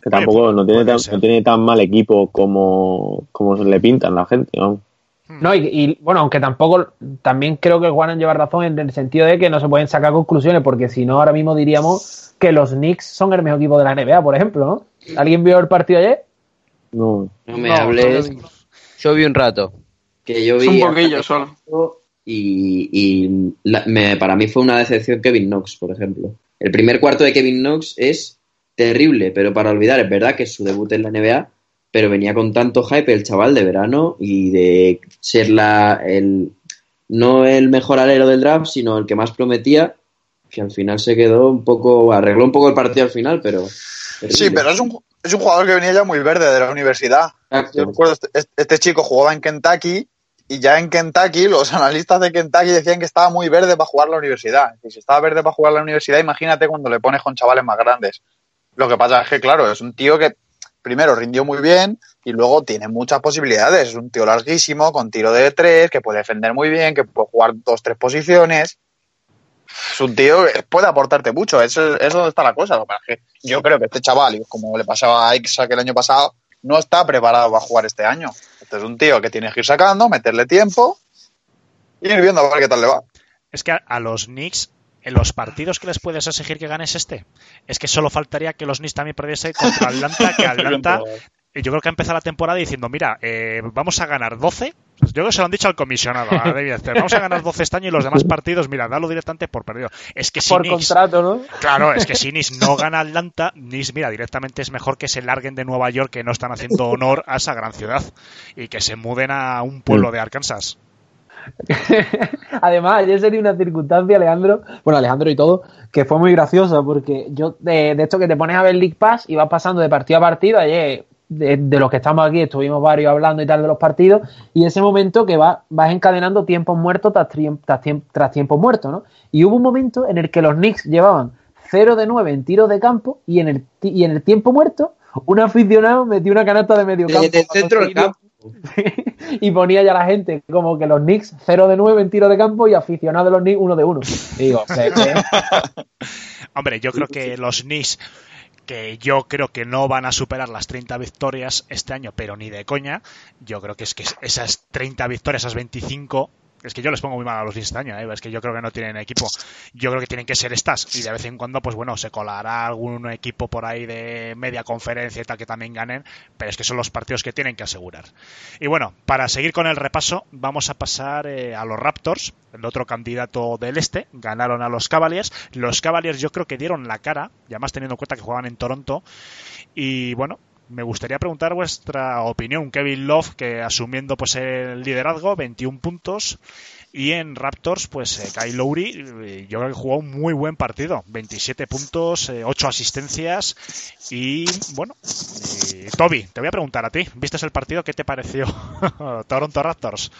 Que Oye, tampoco no, tiene tan, no tiene tan mal equipo como, como se le pintan la gente. vamos. No, y, y, bueno, aunque tampoco, también creo que Juan lleva razón en el sentido de que no se pueden sacar conclusiones, porque si no, ahora mismo diríamos que los Knicks son el mejor equipo de la NBA, por ejemplo, ¿no? ¿Alguien vio el partido ayer? No, No me No, hables Yo vi un rato. que yo vi un poquillo solo. Y, y la- me- para mí fue una decepción Kevin Knox, por ejemplo. El primer cuarto de Kevin Knox es terrible, pero para olvidar, es verdad que es su debut en la NBA, pero venía con tanto hype el chaval de verano y de ser la el no el mejor alero del draft, sino el que más prometía que al final se quedó un poco, arregló un poco el partido al final, pero... Sí, pero es un, es un jugador que venía ya muy verde de la universidad. Exacto. Yo recuerdo, este, este chico jugaba en Kentucky y ya en Kentucky los analistas de Kentucky decían que estaba muy verde para jugar la universidad. Y si estaba verde para jugar la universidad, imagínate cuando le pones con chavales más grandes. Lo que pasa es que, claro, es un tío que primero rindió muy bien y luego tiene muchas posibilidades. Es un tío larguísimo, con tiro de tres, que puede defender muy bien, que puede jugar dos, tres posiciones. Es un tío que puede aportarte mucho. Eso es donde está la cosa. Yo creo que este chaval, como le pasaba a Ixa el año pasado, no está preparado para jugar este año. Este es un tío que tienes que ir sacando, meterle tiempo y ir viendo a ver qué tal le va. Es que a, a los Knicks, en los partidos que les puedes exigir que ganes este, es que solo faltaría que los Knicks también perdiese contra Atlanta, que Atlanta, yo creo que ha empezado la temporada diciendo, mira, eh, vamos a ganar 12. Yo creo que se lo han dicho al comisionado, a David Esther, vamos a ganar 12 este año y los demás partidos, mira, dalo directamente por perdido. Es que si Por Knicks- contrato, ¿no? Claro, es que si Knicks no gana Atlanta, Knicks, mira, directamente es mejor que se larguen de Nueva York, que no están haciendo honor a esa gran ciudad, y que se muden a un pueblo de Arkansas. Además, ayer se dio una circunstancia, Alejandro, bueno, Alejandro y todo, que fue muy graciosa, porque yo, de, de esto que te pones a ver League Pass y vas pasando de partido a partido, ayer, de, de los que estamos aquí, estuvimos varios hablando y tal de los partidos, y ese momento que va, vas encadenando tiempos muertos tras, tiempos muertos, ¿no? Y hubo un momento en el que los Knicks llevaban 0 de 9 en tiros de campo y en el, ti- y en el tiempo muerto, un aficionado metió una canasta de medio campo. Desde el centro del campo. y ponía ya la gente como que los Knicks 0 de 9 en tiro de campo y aficionados de los Knicks 1 de 1. Digo, ¿qué- qué? Hombre, yo creo que los Knicks, que yo creo que no van a superar las 30 victorias este año, pero ni de coña, yo creo que es que esas 30 victorias, esas 25, es que yo les pongo muy mal a los año, ¿eh? es que yo creo que no tienen equipo. Yo creo que tienen que ser estas y de vez en cuando, pues bueno, se colará algún equipo por ahí de media conferencia y tal que también ganen, pero es que son los partidos que tienen que asegurar. Y bueno, para seguir con el repaso, vamos a pasar eh, a los Raptors, el otro candidato del este, ganaron a los Cavaliers. Los Cavaliers yo creo que dieron la cara, y además teniendo en cuenta que juegan en Toronto. Y bueno, me gustaría preguntar vuestra opinión. Kevin Love, que asumiendo pues el liderazgo, 21 puntos. Y en Raptors, pues eh, Kyle Lowry, eh, yo creo que jugó un muy buen partido. 27 puntos, eh, 8 asistencias. Y bueno, eh, Toby, te voy a preguntar a ti. ¿Viste el partido? ¿Qué te pareció Toronto Raptors?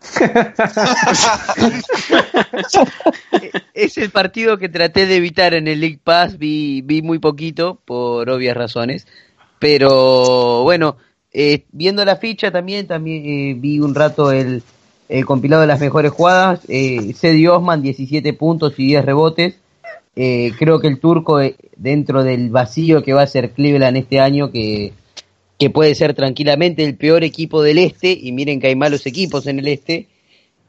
Es el partido que traté de evitar en el League Pass, vi, vi muy poquito por obvias razones, pero bueno, eh, viendo la ficha también, también eh, vi un rato el, el compilado de las mejores jugadas, eh, Cedi Osman 17 puntos y 10 rebotes, Eh, creo que el turco eh, dentro del vacío que va a ser Cleveland este año, que, que puede ser tranquilamente el peor equipo del este, y miren que hay malos equipos en el este,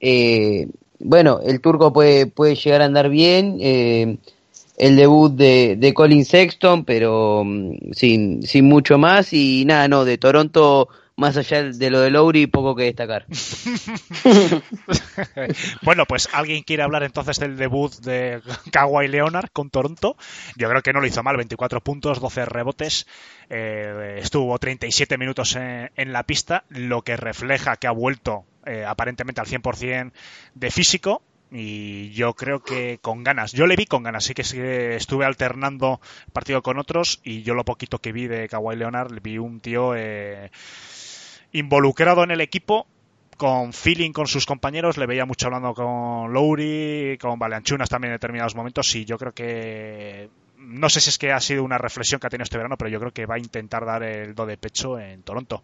eh, bueno, el turco puede, puede llegar a andar bien. El debut de, de Colin Sexton, pero mm, sin, sin mucho más. Y nada, no, de Toronto, más allá de lo de Lowry, poco que destacar. bueno, pues alguien quiere hablar entonces del debut de Kawhi Leonard con Toronto. Yo creo que no lo hizo mal, 24 puntos, 12 rebotes. eh, estuvo 37 minutos en, en la pista, lo que refleja que ha vuelto eh, aparentemente al 100% de físico. Y yo creo que con ganas. Yo le vi con ganas. Sí que sí estuve alternando partido con otros. Y yo lo poquito que vi de Kawhi Leonard, vi un tío eh, involucrado en el equipo con feeling con sus compañeros, le veía mucho hablando con Lowry, con Valeanchunas también en determinados momentos y yo creo que no sé si es que ha sido una reflexión que ha tenido este verano, pero yo creo que va a intentar dar el do de pecho en Toronto.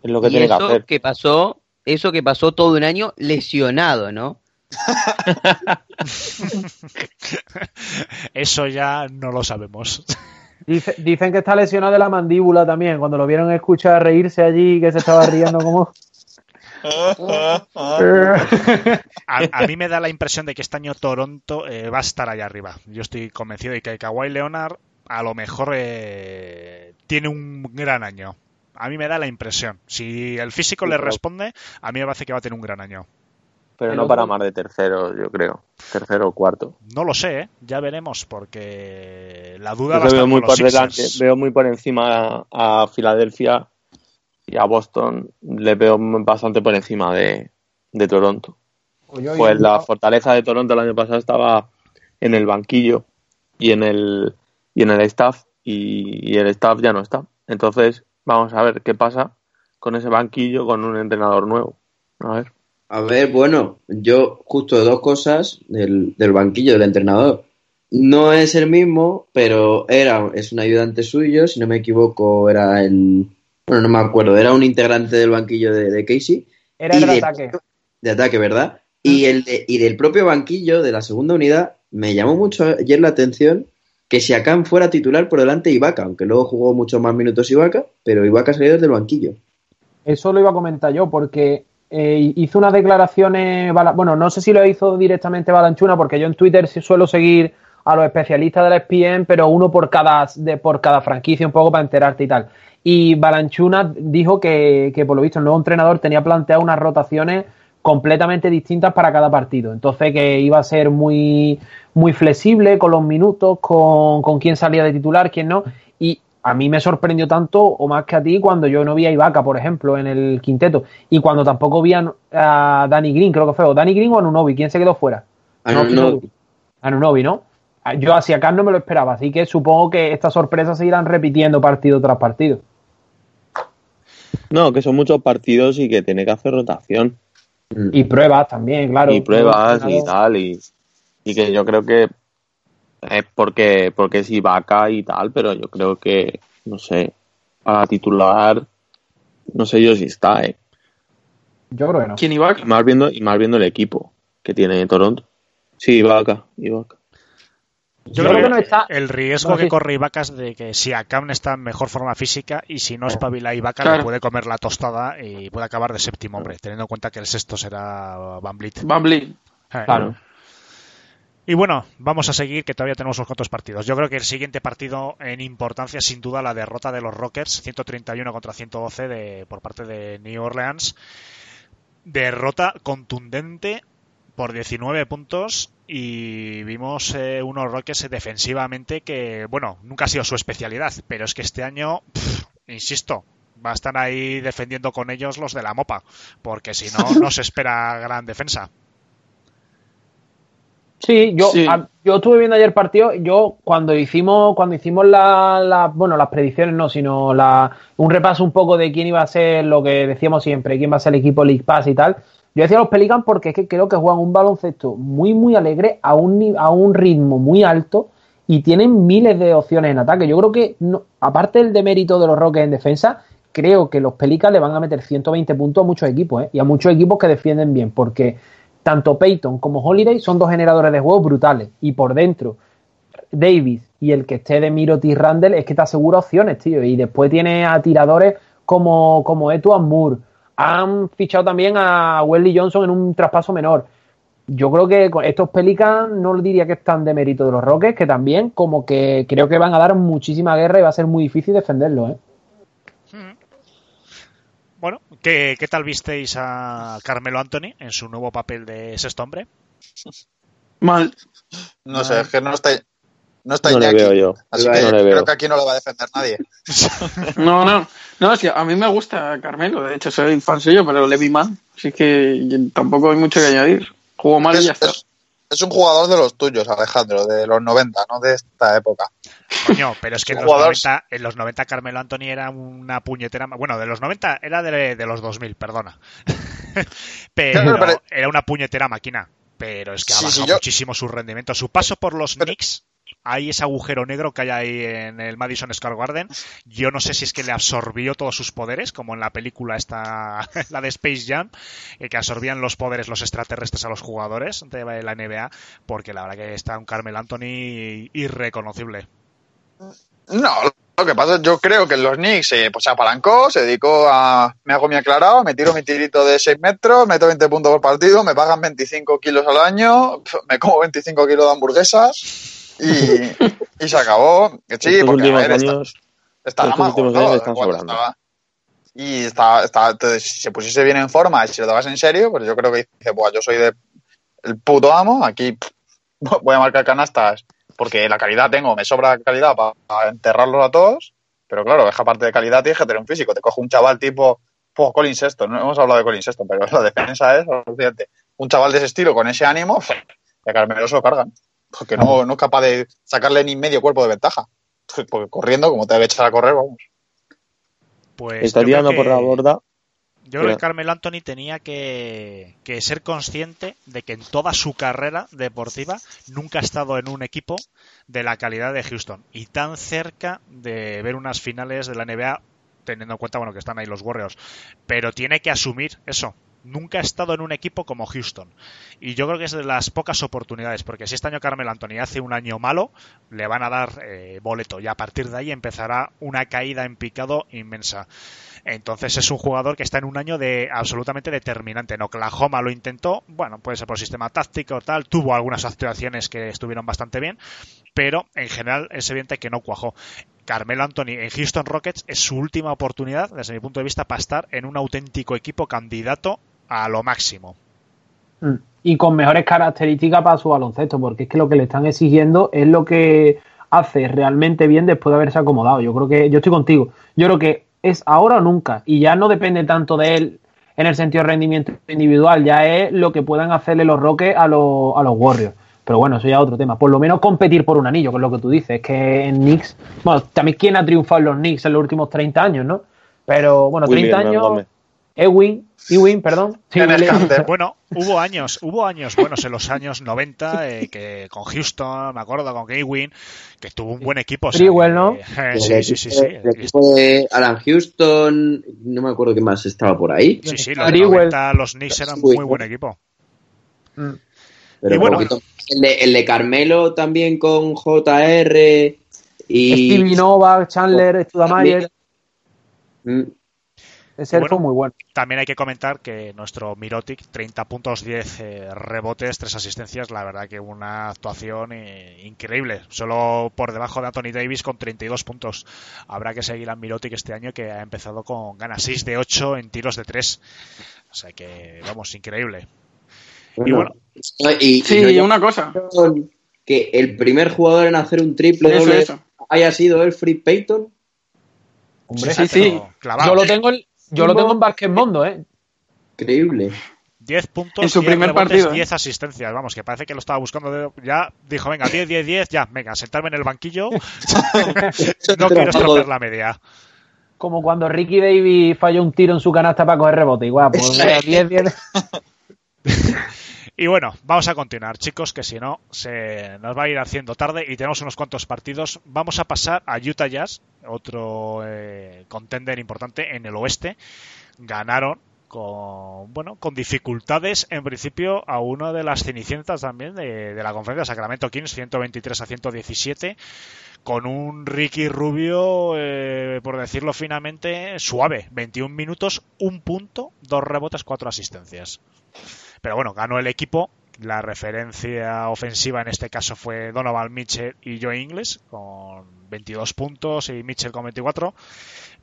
Es lo que y tiene que hacer. que pasó, eso que pasó todo un año lesionado, ¿no? Eso ya no lo sabemos. Dice- dicen que está lesionado de la mandíbula también. Cuando lo vieron escuchar reírse allí, que se estaba riendo como. A, a mí me da la impresión de que este año Toronto eh, va a estar allá arriba. Yo estoy convencido de que Kawhi Leonard a lo mejor eh, tiene un gran año. A mí me da la impresión. Si el físico le responde, a mí me parece que va a tener un gran año. Pero El no otro- para más de tercero, yo creo. Tercero o cuarto. No lo sé, ¿eh? ya veremos, porque la duda Yo va a que estar veo muy por delante, veo muy por encima a, a Filadelfia y a Boston. Le veo bastante por encima de, de Toronto. Pues Pues la fortaleza de Toronto el año pasado estaba en el banquillo y en el, y en el staff y, y el staff ya no está. Entonces, vamos a ver qué pasa con ese banquillo con un entrenador nuevo. A ver. A ver, bueno, yo justo dos cosas del, del banquillo del entrenador. No es el mismo, pero era, es un ayudante suyo, si no me equivoco, era el. Bueno, no me acuerdo, era un integrante del banquillo de, de Casey. Era el de de- ataque. De ataque, ¿verdad? Y, el de- y del propio banquillo de la segunda unidad, me llamó mucho ayer la atención que si Siakam fuera titular por delante de Ibaka, aunque luego jugó muchos más minutos Ibaka, pero Ibaka salió desde el banquillo. Eso lo iba a comentar yo, porque eh, hizo unas declaraciones, bueno, no sé si lo hizo directamente Balanchuna, porque yo en Twitter sí suelo seguir a los especialistas de la ESPN, pero uno por cada, de, por cada franquicia, un poco para enterarte y tal. Y Balanchuna dijo que, que, por lo visto, el nuevo entrenador tenía planteado unas rotaciones completamente distintas para cada partido. Entonces que iba a ser muy, muy flexible con los minutos, con, con quién salía de titular, quién no. A mí me sorprendió tanto, o más que a ti, cuando yo no vi a Ibaka, por ejemplo, en el quinteto. Y cuando tampoco vi a, a Danny Green, creo que fue, o Danny Green o Anunobi, ¿quién se quedó fuera? Anunobi. Anunobi, ¿no? Yo hacia acá no me lo esperaba, así que supongo que estas sorpresas se irán repitiendo partido tras partido. No, que son muchos partidos y que tiene que hacer rotación. Y pruebas también, claro. y pruebas y tal. Y, y que yo creo que es porque, porque es Ibaka y tal, pero yo creo que, no sé, para titular, no sé yo si está, ¿eh? Yo creo que no. ¿Quién iba? Y más viendo, y más viendo el equipo que tiene Toronto. Sí, Ibaka, Ibaka. Yo Yo creo que no está- el riesgo No, que sí. corre Ibaka es de que si Akam está en mejor forma física y si no espabila Ibaka Claro. le puede comer la tostada y puede acabar de séptimo hombre, teniendo en cuenta que el sexto será Van Vliet. Van Vliet. Eh, Claro. Y bueno, vamos a seguir, que todavía tenemos unos cuantos partidos. Yo creo que el siguiente partido en importancia, sin duda, la derrota de los Rockers, 131 contra 112 de, por parte de New Orleans. Derrota contundente por 19 puntos y vimos eh, unos Rockers defensivamente que, bueno, nunca ha sido su especialidad, pero es que este año, insisto, va a estar ahí defendiendo con ellos los de la mopa, porque si no, no se espera gran defensa. Sí, yo, Sí. a- yo estuve viendo ayer partido. Yo cuando hicimos cuando hicimos la, la- bueno las predicciones no, sino la, un repaso un poco de quién iba a ser lo que decíamos siempre, quién va a ser el equipo League Pass y tal. Yo decía los Pelicans porque es que creo que juegan un baloncesto muy muy alegre a un a un ritmo muy alto y tienen miles de opciones en ataque. Yo creo que no- aparte del demérito de los Rockets en defensa, creo que los Pelicans le van a meter 120 puntos a muchos equipos ¿eh? y a muchos equipos que defienden bien porque tanto Peyton como Holiday son dos generadores de juegos brutales. Y por dentro, Davis y el que esté de Miro T. Randall es que te asegura opciones, tío. Y después tiene a tiradores como, como Etuan Moore. Han fichado también a Wesley Johnson en un traspaso menor. Yo creo que con estos Pelicans no diría que están de mérito de los Rockets, que también como que creo que van a dar muchísima guerra y va a ser muy difícil defenderlo, ¿eh? Bueno, ¿qué, qué tal visteis a Carmelo Anthony en su nuevo papel de sexto hombre? Mal. No sé, es que no está, no está No le Iñaki, veo yo. Así No que le creo veo. que aquí no lo va a defender nadie. No, no. No, es que a mí me gusta Carmelo. De hecho, soy fan suyo, pero le vi mal. Así que tampoco hay mucho que añadir. Jugó mal y ya está. es- es un jugador de los tuyos, Alejandro, de los 90, no de esta época. Coño, pero es que en los, jugador- 90, en los 90 Carmelo Anthony era una puñetera... Bueno, de los 90 era de, de los 2000, perdona. pero, Claro, pero- era una puñetera máquina. Pero es que ha Sí, sí, bajado yo- muchísimo su rendimiento. Su paso por los Pero- Knicks, hay ese agujero negro que hay ahí en el Madison Square Garden. Yo no sé si es que le absorbió todos sus poderes, como en la película esta, la de Space Jam, eh, que absorbían los poderes los extraterrestres a los jugadores de la NBA, porque la verdad que está un Carmelo Anthony irreconocible. No, lo que pasa es yo creo que los Knicks eh, pues se apalancó, se dedicó a. Me hago mi aclarado, me tiro mi tirito de 6 metros, meto 20 puntos por partido, me pagan 25 kilos al año, me como 25 kilos de hamburguesas y, y se acabó. Sí, Estos porque a ver, está- años, estos majo, estaba- Y está, está, entonces, si se pusiese bien en forma y si lo dabas en serio, pues yo creo que dice, Buah, yo soy de el puto amo, aquí pff, voy a marcar canastas porque la calidad tengo, me sobra calidad para enterrarlos a todos, pero claro, es que aparte de calidad tienes que tener un físico. Te coge un chaval tipo, pues Colin Sexton, no hemos hablado de Colin Sexton, pero la defensa es, un chaval de ese estilo, con ese ánimo, pff, a Carmelo se lo cargan. Porque no, no es capaz de sacarle ni medio cuerpo de ventaja. Porque corriendo, como te debe echar a correr, vamos. Pues Está yo creo tirando por que- la borda. Yo creo Pero- que Carmelo Anthony tenía que, que ser consciente de que en toda su carrera deportiva nunca ha estado en un equipo de la calidad de Houston y tan cerca de ver unas finales de la NBA teniendo en cuenta bueno que están ahí los Warriors, pero tiene que asumir eso. Nunca ha estado en un equipo como Houston. Y yo creo que es de las pocas oportunidades, porque si este año Carmelo Anthony hace un año malo, le van a dar eh, boleto. Y a partir de ahí empezará una caída en picado inmensa. Entonces es un jugador que está en un año de absolutamente determinante. En Oklahoma lo intentó, bueno, puede ser por sistema táctico o tal, tuvo algunas actuaciones que estuvieron bastante bien, pero en general es evidente que no cuajó. Carmelo Anthony en Houston Rockets es su última oportunidad, desde mi punto de vista, para estar en un auténtico equipo candidato a lo máximo. Mm. Y con mejores características para su baloncesto, porque es que lo que le están exigiendo es lo que hace realmente bien después de haberse acomodado. Yo creo que, yo estoy contigo. Yo creo que es ahora o nunca. Y ya no depende tanto de él en el sentido de rendimiento individual, ya es lo que puedan hacerle los Rockets a los, a los Warriors. Pero bueno, eso ya es otro tema. Por lo menos competir por un anillo, que es lo que tú dices. Es que en Knicks, bueno, también quién ha triunfado en los Knicks en los últimos 30 años, ¿no? Pero bueno, 30 William años. Gómez. Ewing, Ewing, perdón. Sí. Bueno, hubo años, hubo años buenos en los años 90 eh, que con Houston, me acuerdo, con Gaywin, que tuvo un buen equipo. que- ¿no? eh, El sí, sí, sí, sí. equipo- El equipo de Alan Houston, no me acuerdo qué más estaba por ahí. Sí, sí, los Sprewell. 90 los Knicks eran Sprewell. muy buen equipo. Mm. Pero Y bueno, poquito. el, de, el de Carmelo también con JR y Stevie Novak, Chandler, Studamayer. Mm, Ese Bueno. fue muy bueno. También hay que comentar que nuestro Mirotic, 30 puntos, 10 eh, rebotes, 3 asistencias, la verdad que una actuación eh, increíble. Solo por debajo de Anthony Davis con 32 puntos. Habrá que seguir a Mirotic este año que ha empezado con ganas 6 de 8 en tiros de 3. O sea que, vamos, increíble. Y bueno, y- y Sí, no y ya- una cosa. que el primer jugador en hacer un triple Eso, doble eso. haya sido el Free Payton. Hombre, Sí, sí. clavado. Yo lo tengo en, yo lo tengo en Basket Mundo, ¿eh? Increíble. 10 puntos, En su 10 primer rebotes, partido, ¿eh? 10 asistencias. Vamos, que parece que lo estaba buscando. de- ya dijo, venga, 10, 10, 10, ya, venga, sentarme en el banquillo. no quiero estropear la media. Como cuando Ricky Davis falló un tiro en su canasta para coger rebote. Igual, pues mira, 10, 10. Y bueno, vamos a continuar, chicos, que si no se nos va a ir haciendo tarde y tenemos unos cuantos partidos. Vamos a pasar a Utah Jazz, otro eh, contender importante en el oeste. Ganaron con bueno con dificultades en principio a una de las cenicientas también de, la conferencia Sacramento Kings 123 a 117 con un Ricky Rubio eh, por decirlo finamente suave 21 minutos un punto dos rebotes cuatro asistencias pero bueno, ganó el equipo. La referencia ofensiva en este caso fue Donovan Mitchell y Joe Ingles con 22 puntos y Mitchell con 24.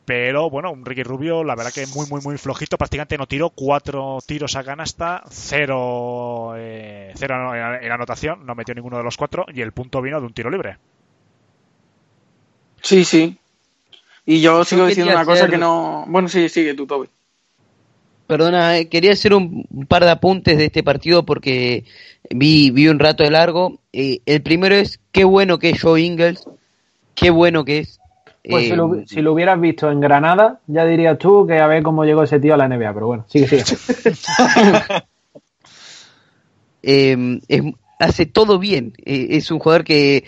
Pero bueno, un Ricky Rubio, la verdad que muy, muy, muy flojito. Prácticamente no tiró cuatro tiros a canasta, cero, eh, cero en anotación, no metió ninguno de los cuatro y el punto vino de un tiro libre. Sí, sí. Y yo sigo diciendo una cosa que no. Bueno, sí, sigue tú, Toby. Perdona, eh, quería hacer un, par de apuntes de este partido porque vi, vi un rato de largo. Eh, el primero es, qué bueno que es Joe Ingles, qué bueno que es. Pues Eh, si, lo, si lo hubieras visto en Granada, ya dirías tú que a ver cómo llegó ese tío a la NBA. Pero bueno, sigue, sigue. eh, es- hace todo bien. Eh, es un jugador que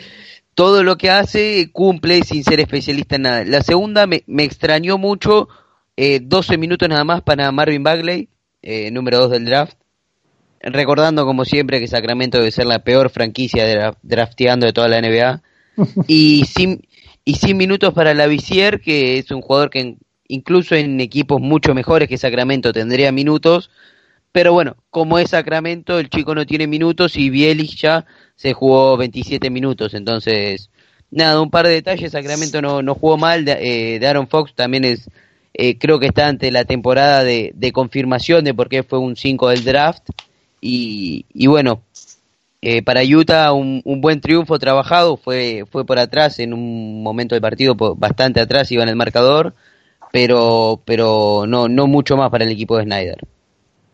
todo lo que hace cumple sin ser especialista en nada. La segunda me, me extrañó mucho, eh, 12 minutos nada más para Marvin Bagley, eh, número 2 del draft. Recordando como siempre que Sacramento debe ser la peor franquicia de dra- drafteando de toda la NBA. y sin, y sin minutos para la Visier, que es un jugador que en- incluso en equipos mucho mejores que Sacramento tendría minutos, pero bueno, como es Sacramento, el chico no tiene minutos y Bielis ya se jugó 27 minutos. Entonces, nada, un par de detalles. Sacramento no, no jugó mal. De, eh, de Aaron Fox también es, eh, creo que está ante la temporada de, confirmación de por qué fue un 5 del draft. Y, bueno, eh, para Utah un, buen triunfo trabajado. Fue, fue por atrás en un momento del partido, bastante atrás iba en el marcador. Pero, pero no, no mucho más para el equipo de Snyder.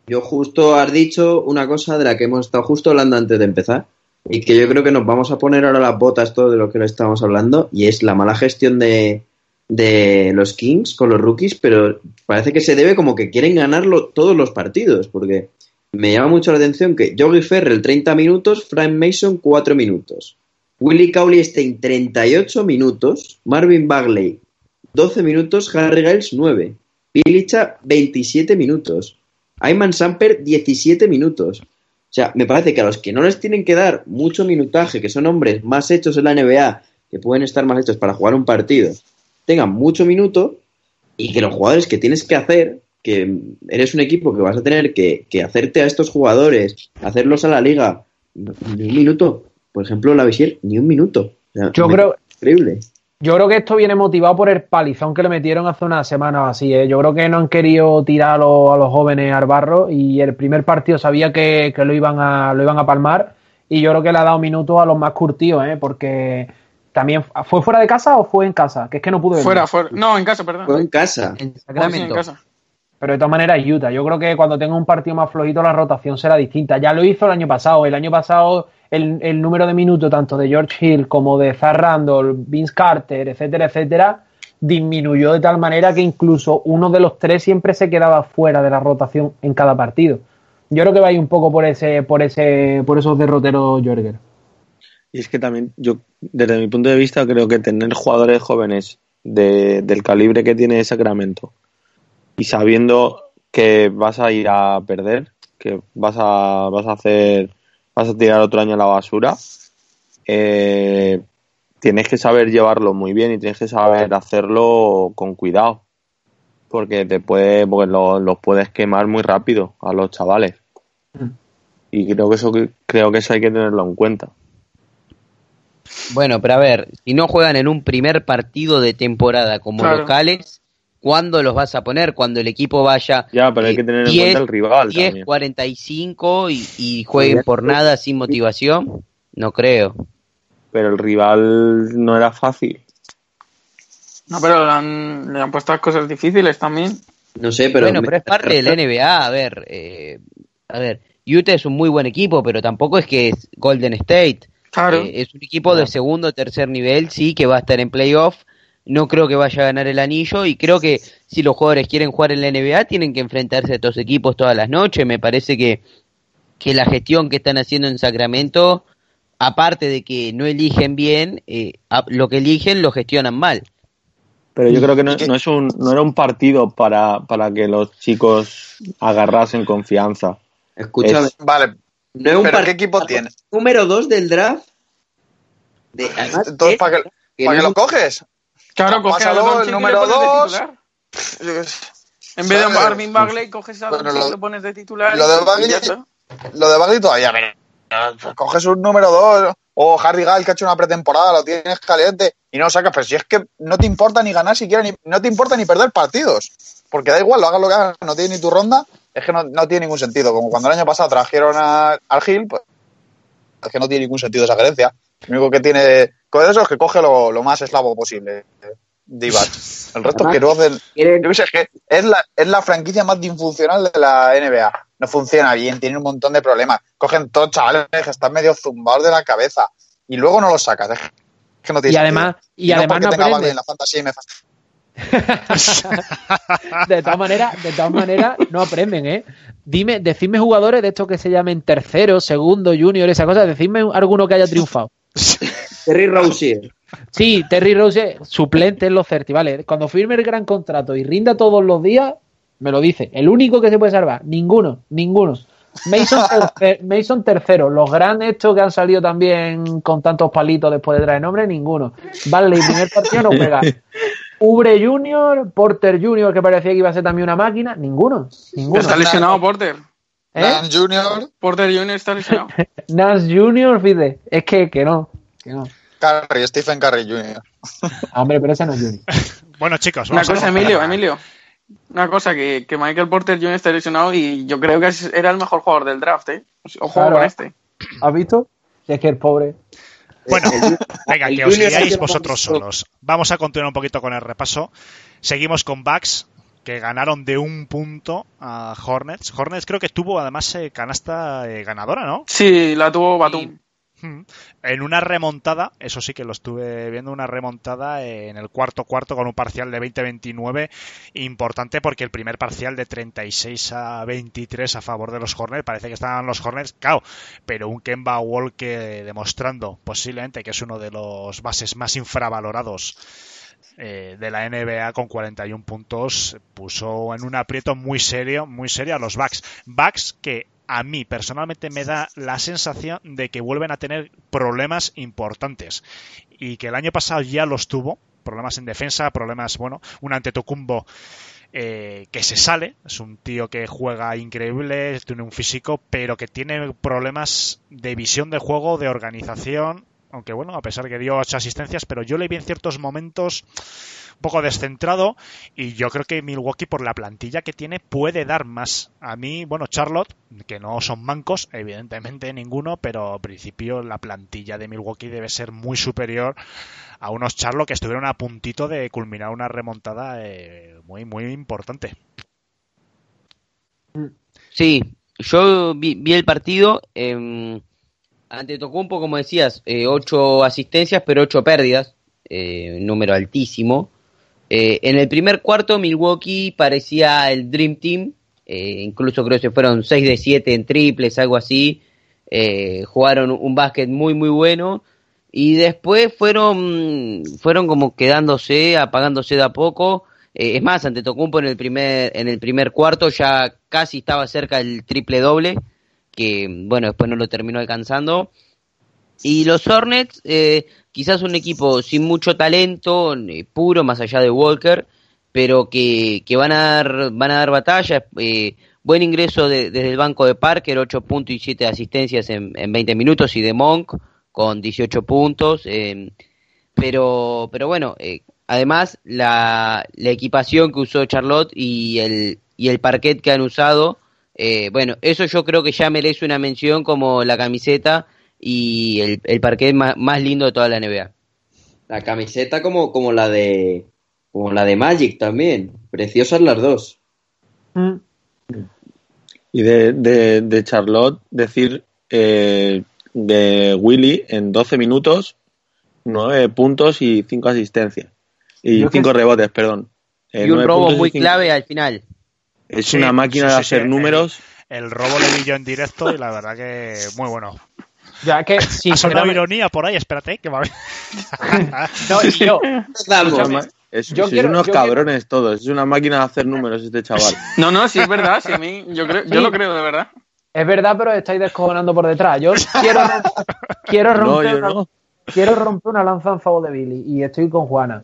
Yo justo has dicho una cosa de la que hemos estado justo hablando antes de empezar, y que yo creo que nos vamos a poner ahora las botas todo de lo que lo estábamos hablando y es la mala gestión de, de los Kings con los rookies, pero parece que se debe como que quieren ganarlo todos los partidos, porque me llama mucho la atención que Yogi Ferrell 30 minutos, Frank Mason 4 minutos, Willie Cowley Stein 38 minutos, Marvin Bagley 12 minutos, Harry Giles 9, Pilicha 27 minutos, Ayman Samper 17 minutos. O sea, me parece que a los que no les tienen que dar mucho minutaje, que son hombres más hechos en la NBA, que pueden estar más hechos para jugar un partido, tengan mucho minuto y que los jugadores que tienes que hacer, que eres un equipo que vas a tener que, que hacerte a estos jugadores, hacerlos a la liga, ni un minuto. Por ejemplo, la Visier, ni un minuto. O sea, Yo creo- Increíble. Yo creo que esto viene motivado por el palizón que le metieron hace unas semanas o así. ¿eh? Yo creo que no han querido tirar a los, a los jóvenes al barro y el primer partido sabía que, que lo, iban a, lo iban a palmar y yo creo que le ha dado minutos a los más curtidos, ¿eh? porque también fue fuera de casa o fue en casa, que es que no pude ver. Fuera, fuera. No, en casa, perdón. Fue en casa. En Sí, en Sacramento. casa. Pero de todas maneras, Utah. Yo creo que cuando tenga un partido más flojito, la rotación será distinta. Ya lo hizo el año pasado. El año pasado, el, el número de minutos tanto de George Hill como de Zach Randall, Vince Carter, etcétera, etcétera, disminuyó de tal manera que incluso uno de los tres siempre se quedaba fuera de la rotación en cada partido. Yo creo que va a ir un poco por ese, por ese, por esos derroteros Jorger. Y es que también yo, desde mi punto de vista, creo que tener jugadores jóvenes de- del calibre que tiene Sacramento y sabiendo que vas a ir a perder, que vas a, vas a hacer, vas a tirar otro año a la basura, eh, tienes que saber llevarlo muy bien y tienes que saber hacerlo con cuidado. Porque te puede, porque lo- los puedes quemar muy rápido a los chavales. Y creo que eso creo que eso hay que tenerlo en cuenta. Bueno, pero a ver, si no juegan en un primer partido de temporada como Claro. locales, ¿cuándo los vas a poner? Cuando el equipo vaya Ya, pero hay eh, que tener en 10, cuenta el rival 10, también. 45 y, y jueguen por nada sin motivación? No creo. Pero el rival no era fácil. No, pero le han, le han puesto las cosas difíciles también. No sé, pero. bueno, pero es parte de la NBA. A ver, eh, a ver, Utah es un muy buen equipo, pero tampoco es que es Golden State. Claro. Eh, es un equipo de segundo o tercer nivel, sí, que va a estar en playoff. No creo que vaya a ganar el anillo y creo que si los jugadores quieren jugar en la NBA tienen que enfrentarse a estos equipos todas las noches. Me parece que, que la gestión que están haciendo en Sacramento, aparte de que no eligen bien, eh, a- lo que eligen lo gestionan mal. Pero yo creo que no, no es un, no era un partido para, para que los chicos agarrasen confianza. Escúchame. Es- Vale, no es un ¿pero qué equipo tiene? Número 2 del draft. De, además, Entonces, es- ¿para qué, que qué es lo un- coges? Claro, coge a Pásalo, Doncic el número le pones de dos. titular. En vez de. Marvin Bagley, coges a Bueno, Doncic lo- y le pones de titular. lo de Bagley-. Lo de Bagley todavía, pero coges un número 2 o Harry Gall que ha hecho una pretemporada, lo tienes caliente y no lo sacas, pero si es que no te importa ni ganar siquiera, ni, no te importa ni perder partidos, porque da igual, lo hagas lo que hagas, no tiene ni tu ronda, es que no, no tiene ningún sentido, como cuando el año pasado trajeron a, al Gil, pues es que no tiene ningún sentido esa gerencia, lo único que tiene con eso es que coge lo, lo más eslavo posible, Divac. El resto es que no hacen, Quieren- yo qué sé, es que es la, es la franquicia más disfuncional de la NBA. No funciona bien, tiene un montón de problemas. Cogen todos chavales que están medio zumbados de la cabeza y luego no los sacas. Es que no tiene Y además, sentido. y además porque no tenga Bagley aprende. en la fantasía me fa- de todas maneras, de todas maneras, no aprenden, ¿eh? Dime, decidme jugadores de estos que se llamen tercero, segundo, junior, esa cosa, decidme alguno que haya triunfado. Terry Rozier. Sí, Terry Rose, suplente en los Certi, vale. Cuando firme el gran contrato y rinda todos los días, me lo dice. El único que se puede salvar, ninguno, ninguno. Mason, tercer- Mason tercero, los grandes estos que han salido también con tantos palitos después de traer nombre, ninguno. Vale, el primer partido no juega. Ubre Junior, Porter Junior, que parecía que iba a ser también una máquina, ninguno, ninguno. Está lesionado Porter. ¿Eh? Junior, Porter Jr. está lesionado. Nance Junior, fíjate, es que, que no, que no. Curry, Stephen Curry Jr. Hombre, pero ese no es Junior. Bueno, chicos, Una vamos a cosa, continuar. Emilio, Emilio. Una cosa, que, que Michael Porter Jr. está lesionado y yo creo que era el mejor jugador del draft, ¿eh? Ojo Claro. con este. ¿Has visto? Si es que el pobre. Bueno, venga, el que os guiáis vosotros solos. Vamos a continuar un poquito con el repaso. Seguimos con Bucks, que ganaron de un punto a Hornets. Hornets creo que tuvo además eh, canasta eh, ganadora, ¿no? Sí, la tuvo Batum. En una remontada, eso sí que lo estuve viendo, una remontada en el cuarto cuarto con un parcial de 20-29 importante porque el primer parcial de 36 a 23 a favor de los Hornets, parece que estaban los Hornets, cao, pero un Kemba Walker demostrando posiblemente que es uno de los bases más infravalorados eh, de la NBA con 41 puntos puso en un aprieto muy serio, muy serio a los Bucks. Bucks que a mí personalmente me da la sensación de que vuelven a tener problemas importantes y que el año pasado ya los tuvo, problemas en defensa, problemas, bueno, un Antetokounmpo eh, que se sale, es un tío que juega increíble, tiene un físico, pero que tiene problemas de visión de juego, de organización aunque bueno, a pesar que dio ocho asistencias, pero yo le vi en ciertos momentos un poco descentrado y yo creo que Milwaukee por la plantilla que tiene puede dar más. A mí, bueno, Charlotte, que no son mancos, evidentemente ninguno, pero al principio la plantilla de Milwaukee debe ser muy superior a unos Charlotte que estuvieron a puntito de culminar una remontada eh, muy, muy importante. Sí, yo vi, el partido. Eh, ante Tocumpo, como decías, eh, ocho asistencias, pero ocho pérdidas, eh, número altísimo. Eh, en el primer cuarto, Milwaukee parecía el Dream Team, incluso creo que fueron 6 de 7 en triples, algo así. jugaron un básquet muy, muy bueno. Y después fueron, fueron como quedándose, apagándose de a poco. es más, ante Tocumpo en el primer, en el primer cuarto ya casi estaba cerca del triple doble que bueno, después no lo terminó alcanzando. Y los Hornets, eh, quizás un equipo sin mucho talento, eh, puro, más allá de Walker, pero que, que van, a dar, van a dar batalla. Eh, buen ingreso desde el banco de Parker, 8 puntos y 7 asistencias en, en 20 minutos, y de Monk con 18 puntos. pero, pero bueno, además la, la equipación que usó Charlotte y el, y el parquet que han usado eh, bueno, eso yo creo que ya merece una mención como la camiseta y el, el parquet más, lindo de toda la NBA. La camiseta como, como la de como la de Magic también, preciosas las dos. Mm. Y de, de, Charlotte decir eh, de Willy en 12 minutos, 9 puntos y 5 asistencias. Y 5 rebotes, perdón. y un robo muy clave al final. Es una máquina de hacer números. El, robo le vi yo en directo y la verdad que muy bueno. Ya que si ha ironía por ahí, espérate, que va a ver. no, y yo. Es, yo quiero, unos cabrones todos. Es una máquina de hacer números este chaval. No, no, sí es verdad. Sí, a mí, yo, creo, yo lo creo de verdad. Es verdad, pero estáis descojonando por detrás. Yo quiero, quiero romper, una, quiero romper una lanza en favor de Billy y estoy con Juana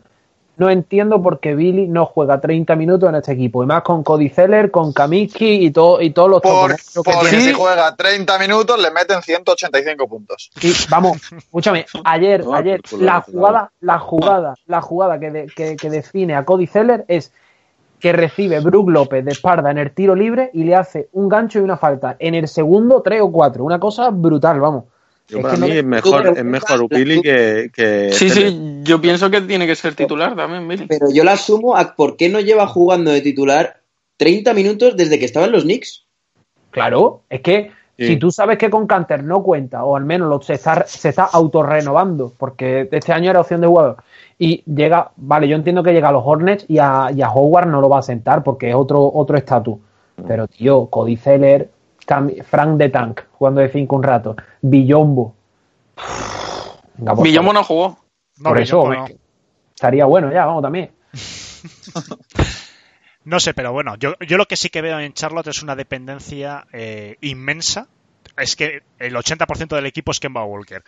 no entiendo por qué Billy no juega 30 minutos en este equipo. Y más con Cody Zeller, con Kaminsky y, todo, y todos los por, Porque si juega 30 minutos le meten 185 puntos. Y vamos, escúchame, ayer, ayer, la jugada, la jugada, la jugada que, que, define a Cody Zeller es que recibe Brook López de espalda en el tiro libre y le hace un gancho y una falta en el segundo 3 o 4. Una cosa brutal, vamos. Yo para mí es mejor, es mejor Billy que, que, Sí, sí, yo pienso que tiene que ser titular también, Billy. Pero yo la asumo a por qué no lleva jugando de titular 30 minutos desde que estaban los Knicks. Claro, es que si tú sabes que con Canter no cuenta, o al menos lo, se está, se está autorrenovando, porque este año era opción de jugador, y llega, vale, yo entiendo que llega a los Hornets y a, y a Howard no lo va a sentar porque es otro otro estatus. Pero, tío, Cody Zeller, Frank de Tank, jugando de 5 un rato. Villombo. Villombo no jugó. por eso, estaría bueno ya, vamos también. no sé, pero bueno, yo, yo lo que sí que veo en Charlotte es una dependencia eh, inmensa. Es que el 80% del equipo es Kemba Walker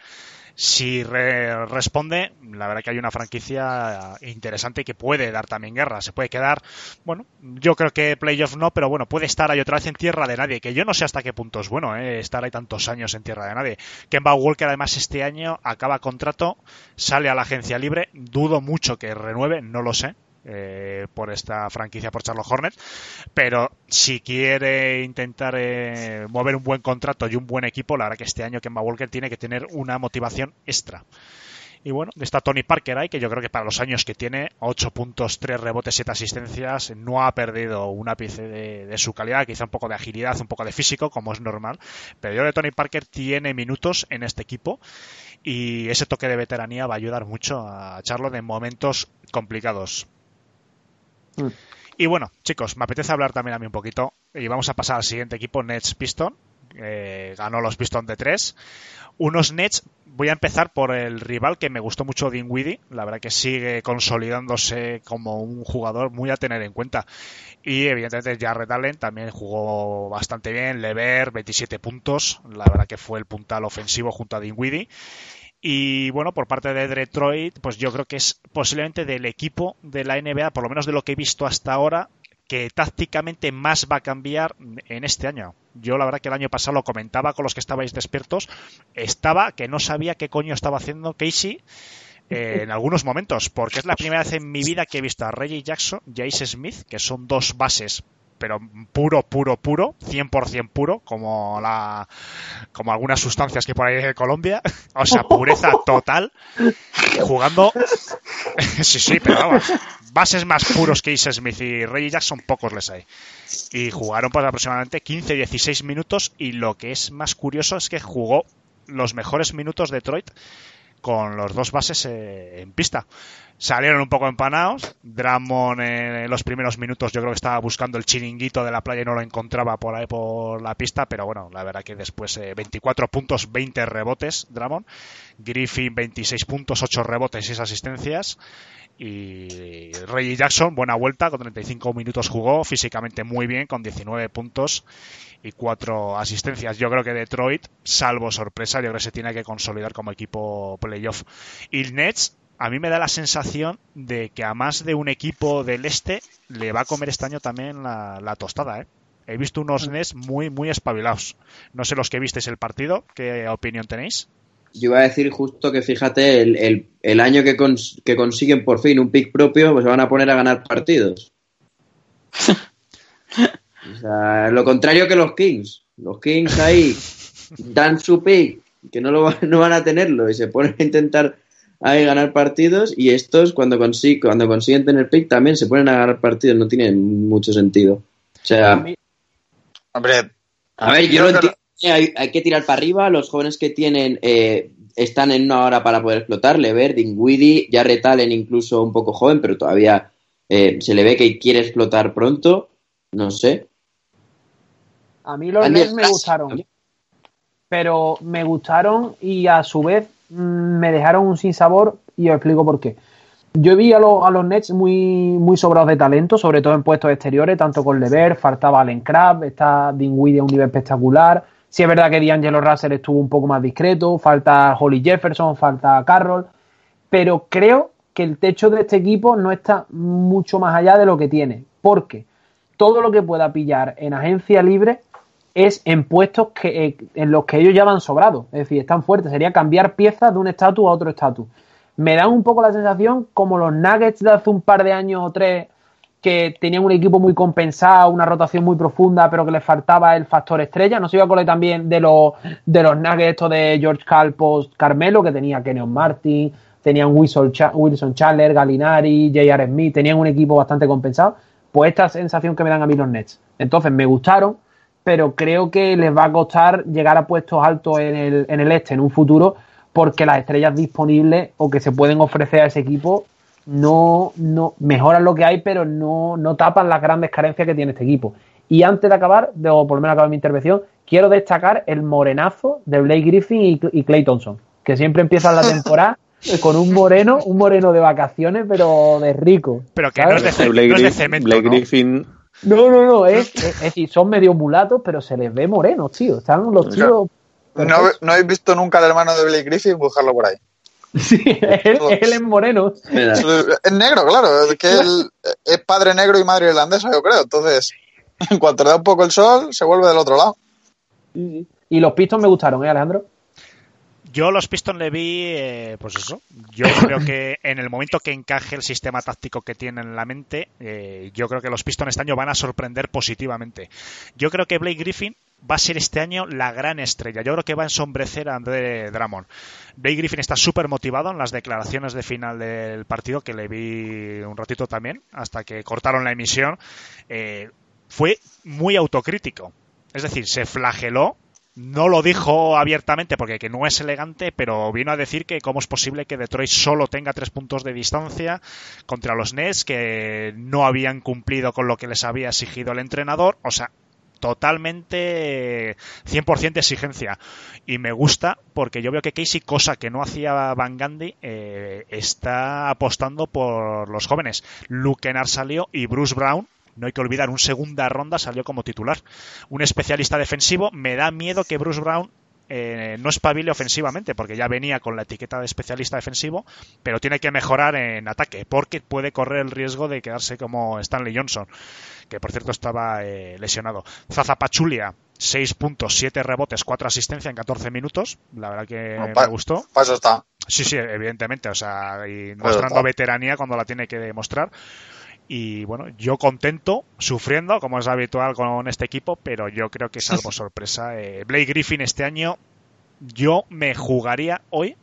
si responde, la verdad que hay una franquicia interesante que puede dar también guerra. Se puede quedar, bueno, yo creo que playoff no, pero bueno, puede estar ahí otra vez en tierra de nadie, que yo no sé hasta qué punto es bueno ¿eh? estar ahí tantos años en tierra de nadie. Kemba Walker además este año acaba contrato, sale a la agencia libre, dudo mucho que renueve, no lo sé, eh, por esta franquicia por Charlotte Hornets, pero si quiere intentar eh, mover un buen contrato y un buen equipo, la verdad que este año Kemba Walker tiene que tener una motivación extra. Y bueno, está Tony Parker ahí, que yo creo que para los años que tiene, 8 puntos, 3 rebotes, 7 asistencias, no ha perdido un ápice de, su calidad, quizá un poco de agilidad, un poco de físico, como es normal. Pero yo creo que Tony Parker tiene minutos en este equipo y ese toque de veteranía va a ayudar mucho a Charlotte en momentos complicados. Mm. Y bueno, chicos, me apetece hablar también a mí un poquito y vamos a pasar al siguiente equipo, Nets Piston. Eh, ganó los Pistons de 3 unos Nets, voy a empezar por el rival que me gustó mucho, Dinwiddie. La verdad que sigue consolidándose como un jugador muy a tener en cuenta. Y evidentemente Jared Allen también jugó bastante bien. Lever, 27 puntos. La verdad que fue el puntal ofensivo junto a Dinwiddie. Y bueno, por parte de Detroit, pues yo creo que es posiblemente del equipo de la NBA, por lo menos de lo que he visto hasta ahora, que tácticamente más va a cambiar en este año. Yo la verdad que el año pasado lo comentaba con los que estabais despiertos, estaba que no sabía qué coño estaba haciendo Casey eh, en algunos momentos, porque es la primera vez en mi vida que he visto a Reggie Jackson y Ace Smith, que son dos bases pero puro, puro, puro, 100% puro, como la como algunas sustancias que por ahí de Colombia, o sea, pureza total, jugando, sí, sí, pero vamos, bases más puros que Ace Smith y Reggie Jackson, pocos les hay. Y jugaron pues aproximadamente 15-16 minutos y lo que es más curioso es que jugó los mejores minutos de Detroit con los dos bases eh, en pista. Salieron un poco empanados. Dramon en los primeros minutos yo creo que estaba buscando el chiringuito de la playa y no lo encontraba por ahí por la pista, pero bueno, la verdad que después 24 eh, puntos, 20 rebotes Dramon. Griffin 26 puntos, 8 rebotes y 6 asistencias. Y Reggie Jackson, buena vuelta, con 35 minutos jugó, físicamente muy bien, con 19 puntos y 4 asistencias. Yo creo que Detroit, salvo sorpresa, yo creo que se tiene que consolidar como equipo playoff. Y Nets, a mí me da la sensación de que a más de un equipo del este le va a comer este año también la, tostada, ¿eh? He visto unos Nets muy, muy espabilados. No sé los que visteis el partido, ¿qué opinión tenéis? Yo iba a decir justo que fíjate, el, el, año que, que, consiguen por fin un pick propio, pues se van a poner a ganar partidos. o sea, lo contrario que los Kings. Los Kings ahí dan su pick, que no, lo, no van a tenerlo, y se ponen a intentar ahí ganar partidos, y estos cuando, consiguen, cuando consiguen tener pick también se ponen a ganar partidos, no tiene mucho sentido. O sea... Hombre, a ver, yo lo entiendo hay, hay, que tirar para arriba. Los jóvenes que tienen eh, están en una hora para poder explotar. Lever, Dingwiddie, ya retalen incluso un poco joven, pero todavía eh, se le ve que quiere explotar pronto. No sé. A mí los Nets me gustaron. Pero me gustaron y a su vez mm, me dejaron un sinsabor y os explico por qué. Yo vi a, los, a los Nets muy, muy sobrados de talento, sobre todo en puestos exteriores, tanto con Lever, faltaba Allen Crab, está Dingwiddie a un nivel espectacular Sí es verdad que D'Angelo Russell estuvo un poco más discreto, falta Holly Jefferson, falta Carroll, pero creo que el techo de este equipo no está mucho más allá de lo que tiene, porque todo lo que pueda pillar en agencia libre es en puestos que, eh, en los que ellos ya van sobrados, es decir, están fuertes, sería cambiar piezas de un estatus a otro estatus. Me da un poco la sensación como los Nuggets de hace un par de años o tres que tenían un equipo muy compensado, una rotación muy profunda, pero que les faltaba el factor estrella. No se iba a acordar también de los, de los nuggets de George Calpos Carmelo, que tenía Kenyon Martin, tenían Wilson, Wilson Chandler, Galinari, J.R. Smith, tenían un equipo bastante compensado. Pues esta sensación que me dan a mí los Nets. Entonces me gustaron, pero creo que les va a costar llegar a puestos altos en el, en el este en un futuro, porque las estrellas disponibles o que se pueden ofrecer a ese equipo no, no mejoran lo que hay, pero no, no tapan las grandes carencias que tiene este equipo. Y antes de acabar, o por lo menos acabar mi intervención, quiero destacar el morenazo de Blake Griffin y, y Clay Thompson, que siempre empiezan la temporada con un moreno, un moreno de vacaciones, pero de rico. Pero que no es, de, Blake, no es de cemento. Blake Griffin. No, no, no, es, es, decir, son medio mulatos, pero se les ve morenos, tío. Están los tíos. No, no, habéis visto nunca al hermano de Blake Griffin, buscarlo por ahí. Sí, él, es moreno. Es negro, claro. Es que él es padre negro y madre irlandesa, yo creo. Entonces, en cuanto le da un poco el sol, se vuelve del otro lado. Y los pistos me gustaron, ¿eh, Alejandro? Yo los Pistons le vi, eh, pues eso. Yo creo que en el momento que encaje el sistema táctico que tienen en la mente, eh, yo creo que los Pistons este año van a sorprender positivamente. Yo creo que Blake Griffin va a ser este año la gran estrella. Yo creo que va a ensombrecer a André Drummond. Blake Griffin está súper motivado en las declaraciones de final del partido, que le vi un ratito también, hasta que cortaron la emisión. Eh, fue muy autocrítico. Es decir, se flageló no lo dijo abiertamente porque que no es elegante, pero vino a decir que cómo es posible que Detroit solo tenga tres puntos de distancia contra los Nets, que no habían cumplido con lo que les había exigido el entrenador. O sea, totalmente 100% de exigencia. Y me gusta porque yo veo que Casey, cosa que no hacía Van Gandhi, eh, está apostando por los jóvenes. Luke Kennard salió y Bruce Brown, no hay que olvidar, un segunda ronda salió como titular. Un especialista defensivo. Me da miedo que Bruce Brown eh, no espabile ofensivamente, porque ya venía con la etiqueta de especialista defensivo, pero tiene que mejorar en ataque, porque puede correr el riesgo de quedarse como Stanley Johnson, que por cierto estaba eh, lesionado. Zaza Pachulia, 6 puntos, 7 rebotes, 4 asistencias en 14 minutos. La verdad que me gustó. Paso está. Sí, sí, evidentemente. O sea, y mostrando veteranía cuando la tiene que demostrar. Y bueno, yo contento, sufriendo, como es habitual con este equipo, pero yo creo que salvo sorpresa. Eh, Blake Griffin este año, yo me jugaría hoy,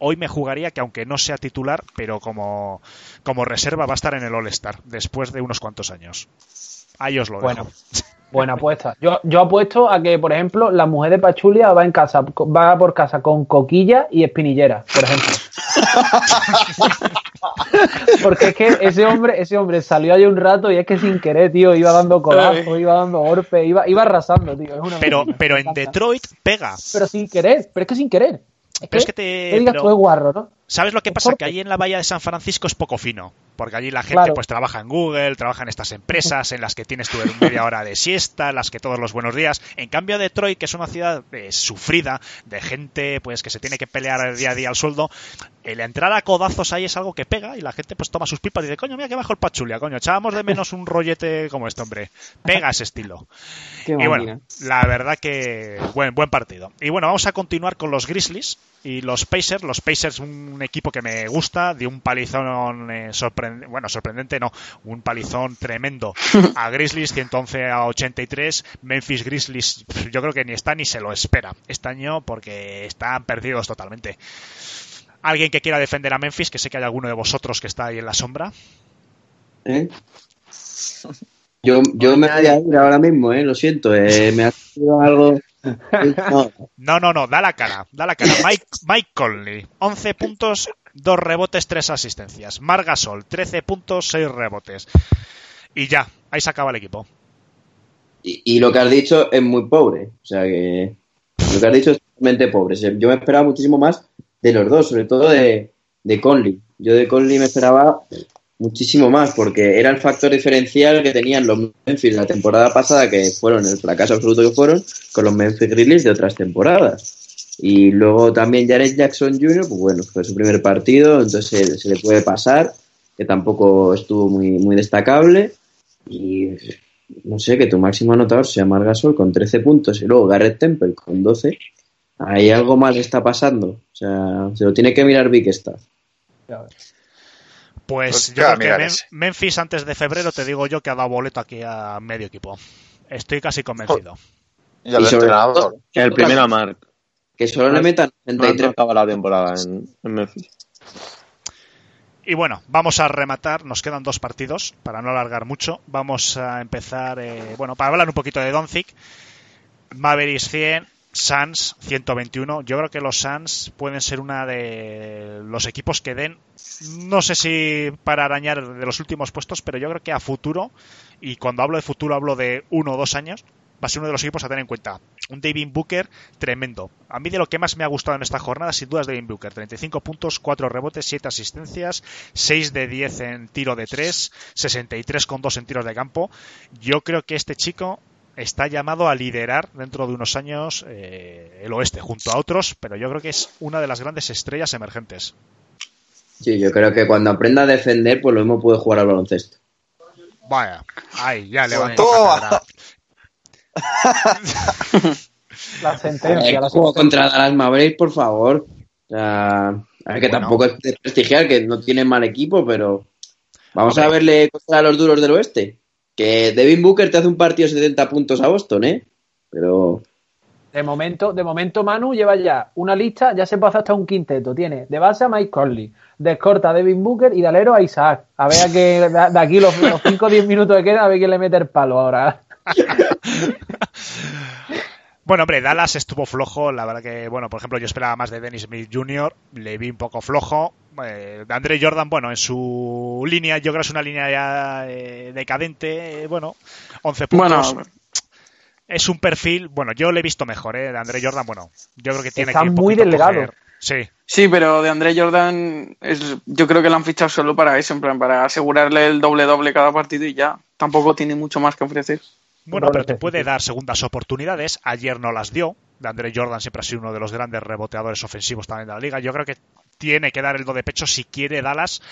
hoy me jugaría que aunque no sea titular, pero como, como reserva va a estar en el All-Star después de unos cuantos años. Ahí os lo dejo. Bueno. Buena apuesta. Yo, yo apuesto a que, por ejemplo, la mujer de Pachulia va en casa, va por casa con coquilla y espinillera, por ejemplo. Porque es que ese hombre, ese hombre salió ahí un rato y es que sin querer, tío, iba dando codazo, iba dando golpe, iba, iba arrasando, tío. pero, pero en Detroit pega. Pero sin querer, pero es que sin querer. Es que, es que te. digas guarro, ¿no? ¿Sabes lo que pasa? Que ahí en la bahía de San Francisco es poco fino, porque allí la gente pues trabaja en Google, trabaja en estas empresas en las que tienes tu media hora de siesta, en las que todos los buenos días. En cambio Detroit, que es una ciudad eh, sufrida de gente pues que se tiene que pelear día a día al sueldo, el entrar a codazos ahí es algo que pega y la gente pues toma sus pipas y dice, coño, mira que bajo el pachulia, coño, echábamos de menos un rollete como este hombre. Pega ese estilo. y bueno, la verdad que buen, buen partido. Y bueno, vamos a continuar con los Grizzlies y los Pacers. Los Pacers, un equipo que me gusta, de un palizón eh, sorprendente, bueno, sorprendente no, un palizón tremendo a Grizzlies, 111 a 83. Memphis Grizzlies, yo creo que ni está ni se lo espera este año porque están perdidos totalmente. ¿Alguien que quiera defender a Memphis? Que sé que hay alguno de vosotros que está ahí en la sombra. ¿Eh? Yo, yo me voy a ir ahora mismo, ¿eh? lo siento, eh, me ha sido algo no. no, no, da la cara, da la cara. Mike, Mike Conley, 11 puntos, 2 rebotes, 3 asistencias. Margasol, 13 puntos, 6 rebotes. Y ya, ahí se acaba el equipo. Y, lo que has dicho es muy pobre. O sea que lo que has dicho es realmente pobre. Yo me esperaba muchísimo más de los dos, sobre todo de, de Conley. Yo de Conley me esperaba muchísimo más, porque era el factor diferencial que tenían los Memphis la temporada pasada, que fueron el fracaso absoluto que fueron, con los Memphis Grizzlies de otras temporadas. Y luego también Jared Jackson Jr., pues bueno, fue su primer partido, entonces se, le puede pasar, que tampoco estuvo muy, muy destacable. Y no sé, que tu máximo anotador sea Margasol con 13 puntos y luego Garrett Temple con 12. Ahí algo mal está pasando. O sea, se lo tiene que mirar Big Staff. Pues, pues yo creo que Memphis antes de febrero te digo yo que ha dado boleto aquí a medio equipo. Estoy casi convencido. Y el entrenador. El primero a Mark. Que solo le metan 33. acaba la temporada en, Memphis. Y bueno, vamos a rematar. Nos quedan dos partidos para no alargar mucho. Vamos a empezar, eh, bueno, para hablar un poquito de Doncic. Mavericks 100, Suns 121. Yo creo que los Suns pueden ser una de los equipos que den, no sé si para arañar de los últimos puestos, pero yo creo que a futuro, y cuando hablo de futuro hablo de uno o dos años, va a ser uno de los equipos a tener en cuenta. Un David Booker tremendo. A mí de lo que más me ha gustado en esta jornada, sin duda, es David Booker. 35 puntos, 4 rebotes, 7 asistencias, 6 de 10 en tiro de 3, 63 con 2 en tiros de campo. Yo creo que este chico está llamado a liderar dentro de unos años eh, el oeste, junto a otros, pero yo creo que es una de las grandes estrellas emergentes. Sí, yo creo que cuando aprenda a defender, pues lo mismo puede jugar al baloncesto. Vaya, ahí, ya levantó La sentencia. Eh, la juego contra Dallas Mavericks, por favor. O sea, a ver, que Bueno. tampoco es desprestigiar, que no tienen mal equipo, pero vamos a verle contra los duros del oeste. Que Devin Booker te hace un partido de 70 puntos a Boston, ¿eh? Pero De momento, de momento, Manu lleva ya una lista, ya se pasa hasta un quinteto. Tiene de base a Mike Conley, de escorta a Devin Booker y de alero a Isaac. A ver a que de, de aquí los 5 o 10 minutos que quedan, a ver quién le mete el palo ahora. Bueno, hombre, Dallas estuvo flojo. La verdad que, bueno, por ejemplo, yo esperaba más de Dennis Smith Jr., le vi un poco flojo. Eh, de Andre Jordan, bueno, en su línea, yo creo que es una línea ya eh, decadente. eh, bueno, 11 puntos. Bueno, es un perfil, bueno, yo le he visto mejor, ¿eh? De Andre Jordan, bueno, yo creo que tiene Está que un muy delgado. Sí, sí, pero de André Jordan, es, yo creo que lo han fichado solo para eso, en plan, para asegurarle el doble-doble cada partido y ya. Tampoco tiene mucho más que ofrecer. Bueno, No pero te puede dar segundas oportunidades. Ayer no las dio. De Andre Jordan siempre ha sido uno de los grandes reboteadores ofensivos también de la liga. Yo creo que tiene que dar el do de pecho si quiere Dallas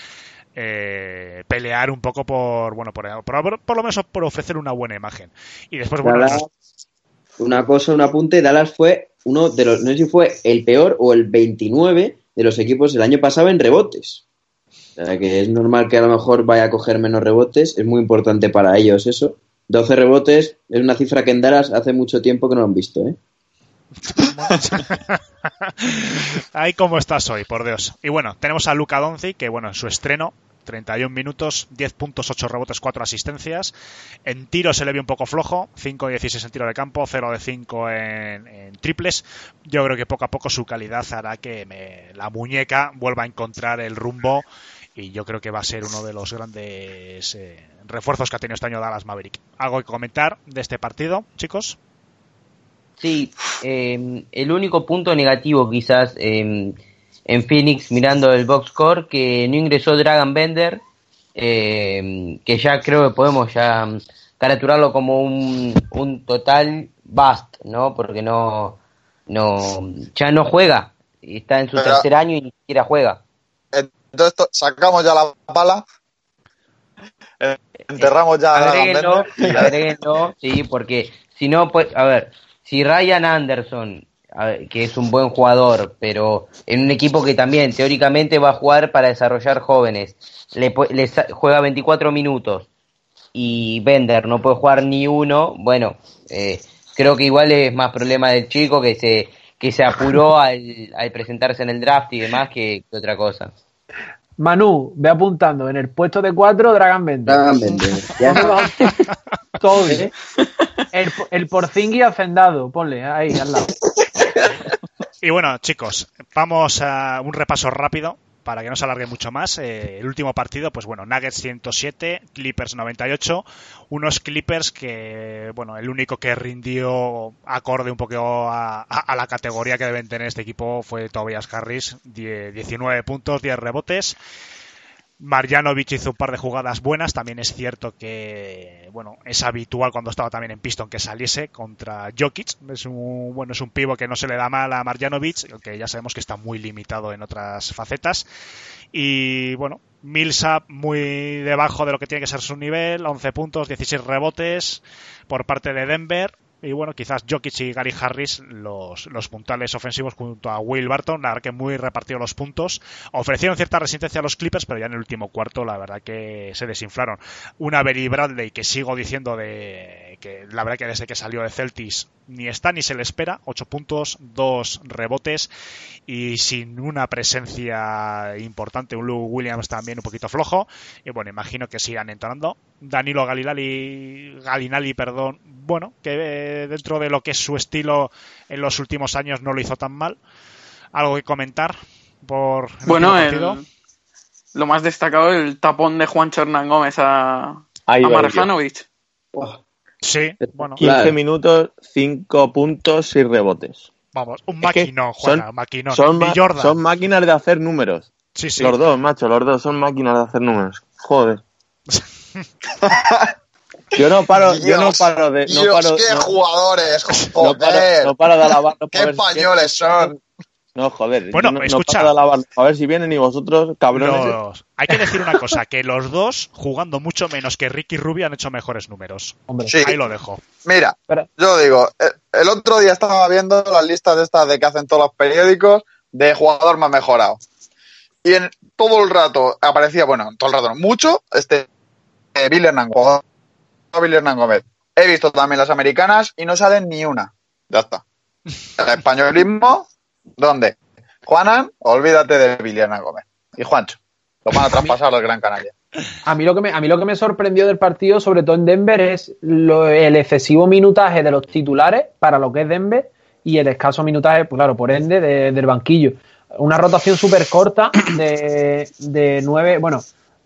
eh, pelear un poco por, bueno, por, por, por lo menos por ofrecer una buena imagen. Y después, bueno, Dallas, nos- una cosa, un apunte, Dallas fue uno de los, no sé si fue el peor o el 29 de los equipos el año pasado en rebotes. O sea que es normal que a lo mejor vaya a coger menos rebotes, es muy importante para ellos eso. 12 rebotes es una cifra que en Dallas hace mucho tiempo que no lo han visto, ¿eh? Ahí como estás hoy, por Dios. Y bueno, tenemos a Luca Doncic, que bueno, en su estreno, 31 minutos, 10 puntos, 8 rebotes, 4 asistencias. En tiro se le vio un poco flojo, 5 de 16 en tiro de campo, 0 de 5 en, en triples. Yo creo que poco a poco su calidad hará que me- la muñeca vuelva a encontrar el rumbo y yo creo que va a ser uno de los grandes eh, refuerzos que ha tenido este año Dallas Maverick. ¿Algo que comentar de este partido, chicos? Sí, eh, el único punto negativo quizás eh, en Phoenix mirando el box score que no ingresó Dragon Bender, eh, que ya creo que podemos ya caraturarlo como un, un total bust, ¿no? Porque no, no, ya no juega, está en su Pero- tercer año y ni siquiera juega. Entonces to- sacamos ya la pala. eh, Enterramos ya Agréguenlo, agréguenlo, sí, porque si no, pues, a ver, si Ryan Anderson, ver, que es un buen jugador, pero en un equipo que también teóricamente va a jugar para desarrollar jóvenes, le, le juega 24 minutos y Bender no puede jugar ni uno, bueno, eh, creo que igual es más problema del chico que se que se apuró al, al presentarse en el draft y demás que, que otra cosa. Manu, ve apuntando en el puesto de 4, Dragon Bender. Dragon Bender. Ya. Todo bien. El, el Porzingui hacendado, ponle ahí al lado. Y bueno, chicos, vamos a un repaso rápido para que no se alargue mucho más. Eh, el último partido, pues bueno, Nuggets 107, Clippers 98. Unos Clippers que, bueno, el único que rindió acorde un poco a, la categoría que deben tener este equipo fue Tobias Harris, die- 19 puntos, 10 rebotes. Marjanovic hizo un par de jugadas buenas. También es cierto que, bueno, es habitual cuando estaba también en Piston que saliese contra Jokic. Es un, bueno, es un pivo que no se le da mal a Marjanovic, aunque ya sabemos que está muy limitado en otras facetas. Y bueno, Millsap muy debajo de lo que tiene que ser su nivel, 11 puntos, 16 rebotes por parte de Denver. Y bueno, quizás Jokic y Gary Harris, los, los puntales ofensivos junto a Will Barton, la verdad que muy repartidos los puntos. Ofrecieron cierta resistencia a los Clippers, pero ya en el último cuarto la verdad que se desinflaron. Una Berry Bradley que sigo diciendo de que la verdad que desde que salió de Celtics ni está ni se le espera. 8 puntos, 2 rebotes y sin una presencia importante. Un Lou Williams también un poquito flojo. Y bueno, imagino que sigan entrando. Danilo Galilali, Galinali, perdón, bueno, que eh, dentro de lo que es su estilo en los últimos años no lo hizo tan mal. ¿Algo que comentar por el Bueno, el- lo más destacado, el tapón de Juan Hernán Gómez a, a yo. Sí, bueno, 15 Claro. minutos, 5 puntos, 6 rebotes. vamos, un Es que maquinón, Juana, son- maquinón. Son, ma- Jordan. son máquinas de hacer números. Sí, sí. Los dos, macho, los dos son máquinas de hacer números. Joder. yo no paro, yo no Dios, paro de. No Dios, paro, qué no- jugadores, no paro, joder. no paro de alabarlos qué por ver- españoles son. No, joder. Bueno, no, escucha. A ver si vienen y vosotros, cabrones. Los- Hay que decir una cosa, que los dos, jugando mucho menos que Ricky Rubio, han hecho mejores números. Hombre. Sí. Ahí lo dejo. Mira, Pero- yo digo, eh, el otro día estaba viendo las listas de estas de que hacen todos los periódicos de jugador más mejorado. Y en todo el rato aparecía, bueno, todo el rato no, mucho, este eh, Bill Hernán, jugador Bill Hernán Gómez. He visto también las americanas y no salen ni una. Ya está. El españolismo, ¿dónde? Juanan, olvídate de Hernán Gómez. Y Juancho. Lo van a traspasar al Gran Canaria. A mí, lo que me, a mí lo que me sorprendió del partido, sobre todo en Denver, es lo- el excesivo minutaje de los titulares para lo que es Denver y el escaso minutaje, pues claro, por ende, de- del banquillo. Una rotación súper corta de, de nueve, bueno,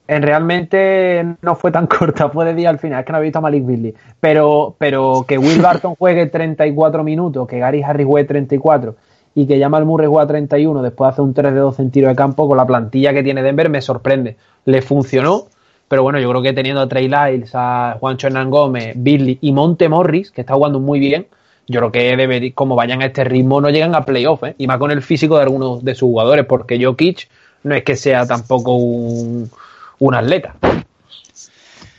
en realmente no fue tan corta, fue de día al final, es que no he visto a Malik Beasley, pero, pero que Will Barton juegue 34 minutos, que Gary Harris juegue 34 y que Jamal Murray juega 31 después de hacer un 3 de 12 en tiro de campo con la plantilla que tiene Denver me sorprende. Le funcionó, pero bueno, yo creo que teniendo a Trey Lyles, a Juancho Hernán Gómez, Billy y Monte Morris, que está jugando muy bien, yo creo que debe, como vayan a este ritmo no llegan a playoff, ¿eh? y más con el físico de algunos de sus jugadores, porque Jokic no es que sea tampoco un, un atleta.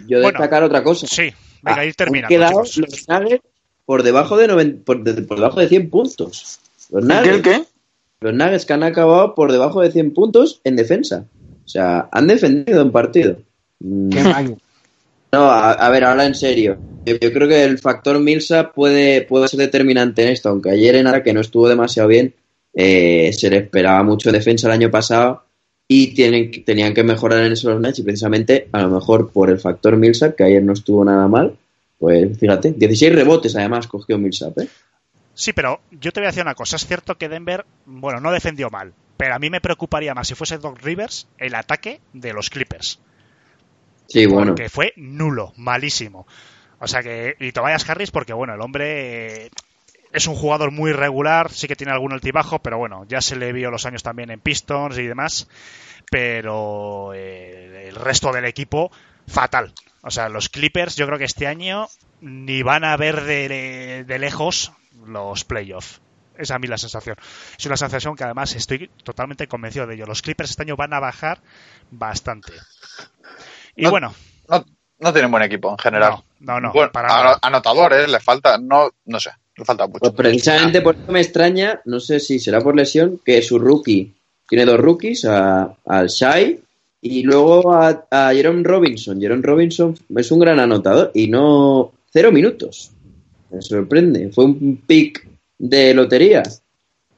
Yo Bueno, destacar otra cosa. Sí, venga, Ah, ir terminando. Han quedado chicos. los Nuggets por debajo de, noven- por, de- por debajo de 100 puntos. Los ¿El Nuggets, qué? el qué? los Nuggets que han acabado por debajo de 100 puntos en defensa. O sea, han defendido un partido. Mm, Qué máquina. No, a, a ver, ahora en serio. Yo, yo creo que el factor Milsa puede, puede ser determinante en esto, aunque ayer en Ara que no estuvo demasiado bien, eh, se le esperaba mucho defensa el año pasado y tienen, tenían que mejorar en eso los Nets y precisamente a lo mejor por el factor Millsap, que ayer no estuvo nada mal, pues fíjate, 16 rebotes además cogió Millsap, ¿eh? Sí, pero yo te voy a decir una cosa. Es cierto que Denver, bueno, no defendió mal, pero a mí me preocuparía más si fuese Doc Rivers el ataque de los Clippers. Sí, bueno. Porque fue nulo, malísimo. O sea que, y Tobias Harris, porque bueno, el hombre eh, es un jugador muy regular, sí que tiene algún altibajo, pero bueno, ya se le vio los años también en Pistons y demás. Pero eh, el resto del equipo, fatal. O sea, los Clippers, yo creo que este año ni van a ver de, de lejos los playoffs. Esa es a mí la sensación. Es una sensación que además estoy totalmente convencido de ello. Los Clippers este año van a bajar bastante. Y No, bueno, No, no tienen buen equipo en general. no, no, no, Bueno, para anotadores, le falta, no, no sé, le falta mucho. Pues precisamente por eso me extraña, no sé si será por lesión, que su rookie tiene dos rookies, a, al Shai y luego a, a Jerome Robinson. Jerome Robinson es un gran anotador y no cero minutos. Me sorprende. Fue un pick de lotería.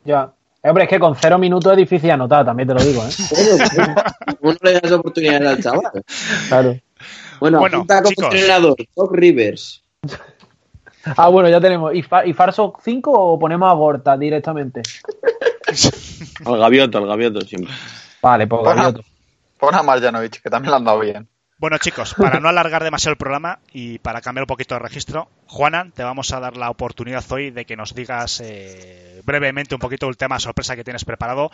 Ya. Eh, Hombre, es que con cero minutos es difícil anotar, también te lo digo, ¿eh? Bueno, pues, ¿Cómo no le das oportunidades al chaval? Claro. Bueno, Bueno, apunta como chicos. entrenador, Doc Rivers. Ah, bueno, ya tenemos. ¿Y, Fa- y Farso 5 o ponemos a Gorta directamente? Al gavioto, al gavioto siempre. Vale, pues. Gavioto. Pon a Marjanovic, que también le han dado bien. Bueno, chicos, para no alargar demasiado el programa y para cambiar un poquito de registro, Juanan, te vamos a dar la oportunidad hoy de que nos digas eh, brevemente un poquito el tema sorpresa que tienes preparado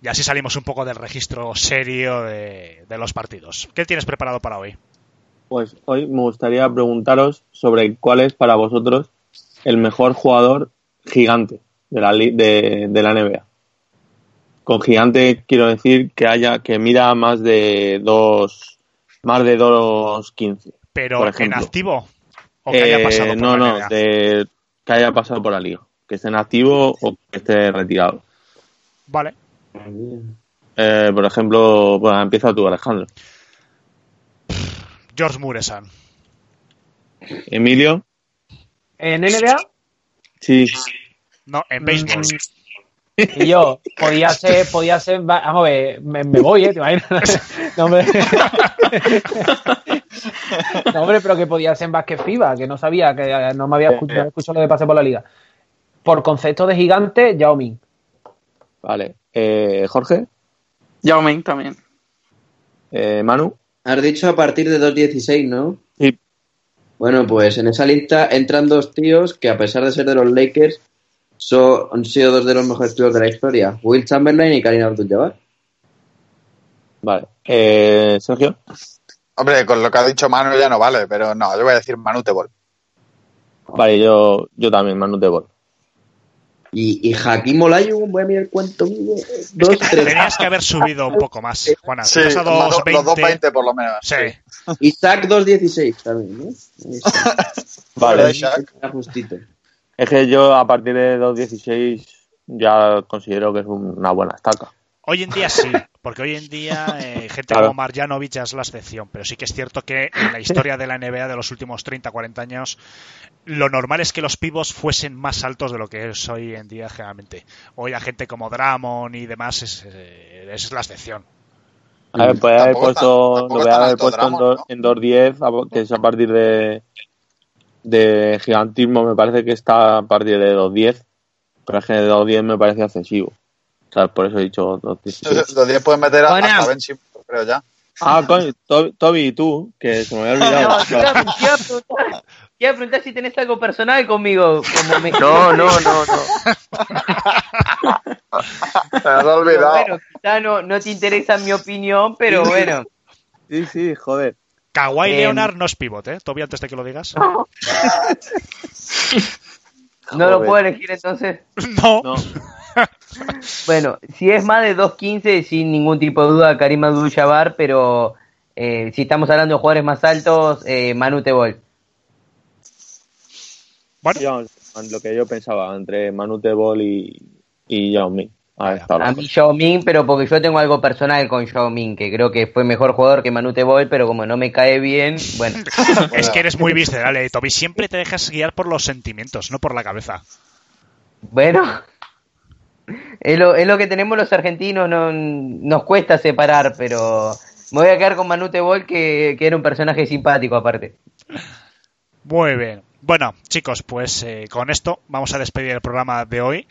y así salimos un poco del registro serio de, los partidos. ¿Qué tienes preparado para hoy? Pues hoy me gustaría preguntaros sobre cuál es para vosotros el mejor jugador gigante de la, de, de la NBA. Con gigante quiero decir que haya que mira más de dos más de 2.15. ¿Pero Por en ejemplo. activo o que haya Eh, pasado por no, la no, de- que haya pasado por la liga. Que esté en activo o que esté retirado. Vale. Eh, por ejemplo, bueno, empieza tú, Alejandro. George Muresan. Emilio. ¿En NBA? Sí. No, en béisbol. Y yo, podía ser, podía ser, va- vamos a ver, me, me voy, ¿eh? ¿Te imaginas? No, hombre. No, hombre, pero que podía ser en básquet FIBA, que no sabía, que eh, no me había escuchado, escuchado lo de pase por la liga. Por concepto de gigante, Yao Ming. Vale. Eh, Jorge. Yao Ming también. Eh, Manu. Has dicho a partir de 2.16, ¿no? Sí. Bueno, pues en esa lista entran dos tíos que a pesar de ser de los Lakers son, han sido dos de los mejores tíos de la historia. Will Chamberlain y Karim Abdul-Jabbar. Vale. Eh, Sergio. Hombre, con lo que ha dicho Manu ya no vale, pero no, yo voy a decir Manu Tebol. Vale, yo, yo también, Manu Tebol. Y, y Olajuwon, voy a mirar cuánto mide. Dos, tres. Tenías que haber subido un poco más, Juana. Sí, a los, do- los 2.20. 2.20 por lo menos. Sí. Isaac 2.16 también, ¿no? Vale, Está justito. Es que yo a partir de 2.16 ya considero que es una buena estaca. Hoy en día sí, porque hoy en día eh, gente Claro. como Marjanovic ya es la excepción, pero sí que es cierto que en la historia de la NBA de los últimos 30, 40 años, lo normal es que los pivos fuesen más altos de lo que es hoy en día generalmente. Hoy a gente como Dramon y demás es, eh, es la excepción. A ver, pues haber puesto, lo voy a haber puesto en, Drummond, dos- ¿no? en 2.10, a- que es a partir de, de gigantismo, me parece que está a partir de 2.10, pero es que de 2.10 me parece excesivo. O sea, por eso he dicho 2.16. Los 10 pueden meter a, Bueno. hasta Ben Simmons, creo ya. Ah, coño, To- Toby, ¿y tú? Que se me había olvidado. No, iba a preguntar- si tenés algo personal conmigo. Como me... No, no, no, no. Se me has olvidado. Bueno, quizá no, no te interesa mi opinión, pero bueno. Sí, sí, joder. Kawhi Em. Leonard no es pivot, ¿eh? Toby, antes de que lo digas. No lo Joder. puedo elegir entonces. No. No. Bueno, si es más de 2.15, sin ningún tipo de duda, Karim Abdul-Jabbar, pero eh, si estamos hablando de jugadores más altos, eh, Manu Tebol. Bueno, lo que yo pensaba entre Manu Tebol y, y Yao Ming. Ahí está la A mí Yao Ming, pero porque yo tengo algo personal con Yao Ming, que creo que fue mejor jugador que Manu Tebol, pero como no me cae bien, bueno. es que eres muy visceral, eh, Toby. Siempre te dejas guiar por los sentimientos, no por la cabeza. Bueno, es lo, es lo que tenemos los argentinos, no, nos cuesta separar, pero me voy a quedar con Manu Tebol, que, que era un personaje simpático aparte. Muy bien. Bueno, chicos, pues eh, con esto vamos a despedir el programa de hoy.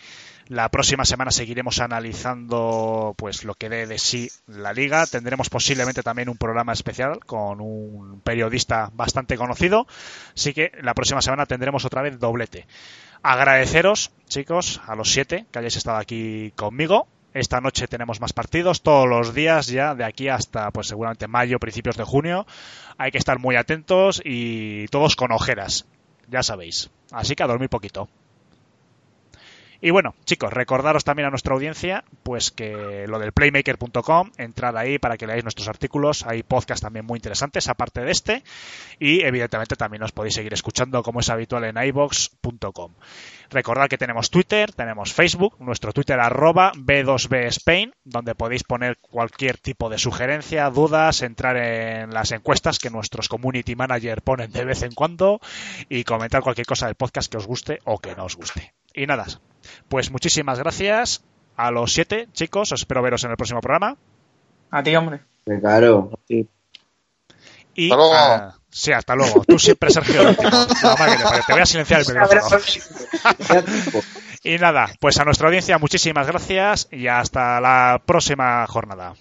La próxima semana seguiremos analizando pues lo que dé de sí la liga. Tendremos posiblemente también un programa especial con un periodista bastante conocido. Así que la próxima semana tendremos otra vez doblete. Agradeceros, chicos, a los siete que hayáis estado aquí conmigo. Esta noche tenemos más partidos, todos los días ya, de aquí hasta pues seguramente mayo, principios de junio. Hay que estar muy atentos y todos con ojeras, ya sabéis. Así que a dormir poquito. Y bueno, chicos, recordaros también a nuestra audiencia, pues que lo del playmaker.com, entrad ahí para que leáis nuestros artículos, hay podcasts también muy interesantes aparte de este, y evidentemente también os podéis seguir escuchando como es habitual en ibox.com. Recordad que tenemos Twitter, tenemos Facebook, nuestro Twitter arroba B2B Spain, donde podéis poner cualquier tipo de sugerencia, dudas, entrar en las encuestas que nuestros community manager ponen de vez en cuando y comentar cualquier cosa del podcast que os guste o que no os guste. Y nada, pues muchísimas gracias a los siete chicos, os espero veros en el próximo programa. A ti, hombre. Claro. Y Hasta luego. ah, sí, hasta luego. Tú siempre, Sergio. madre. Te voy a silenciar el micrófono. Y nada, pues a nuestra audiencia muchísimas gracias y hasta la próxima jornada.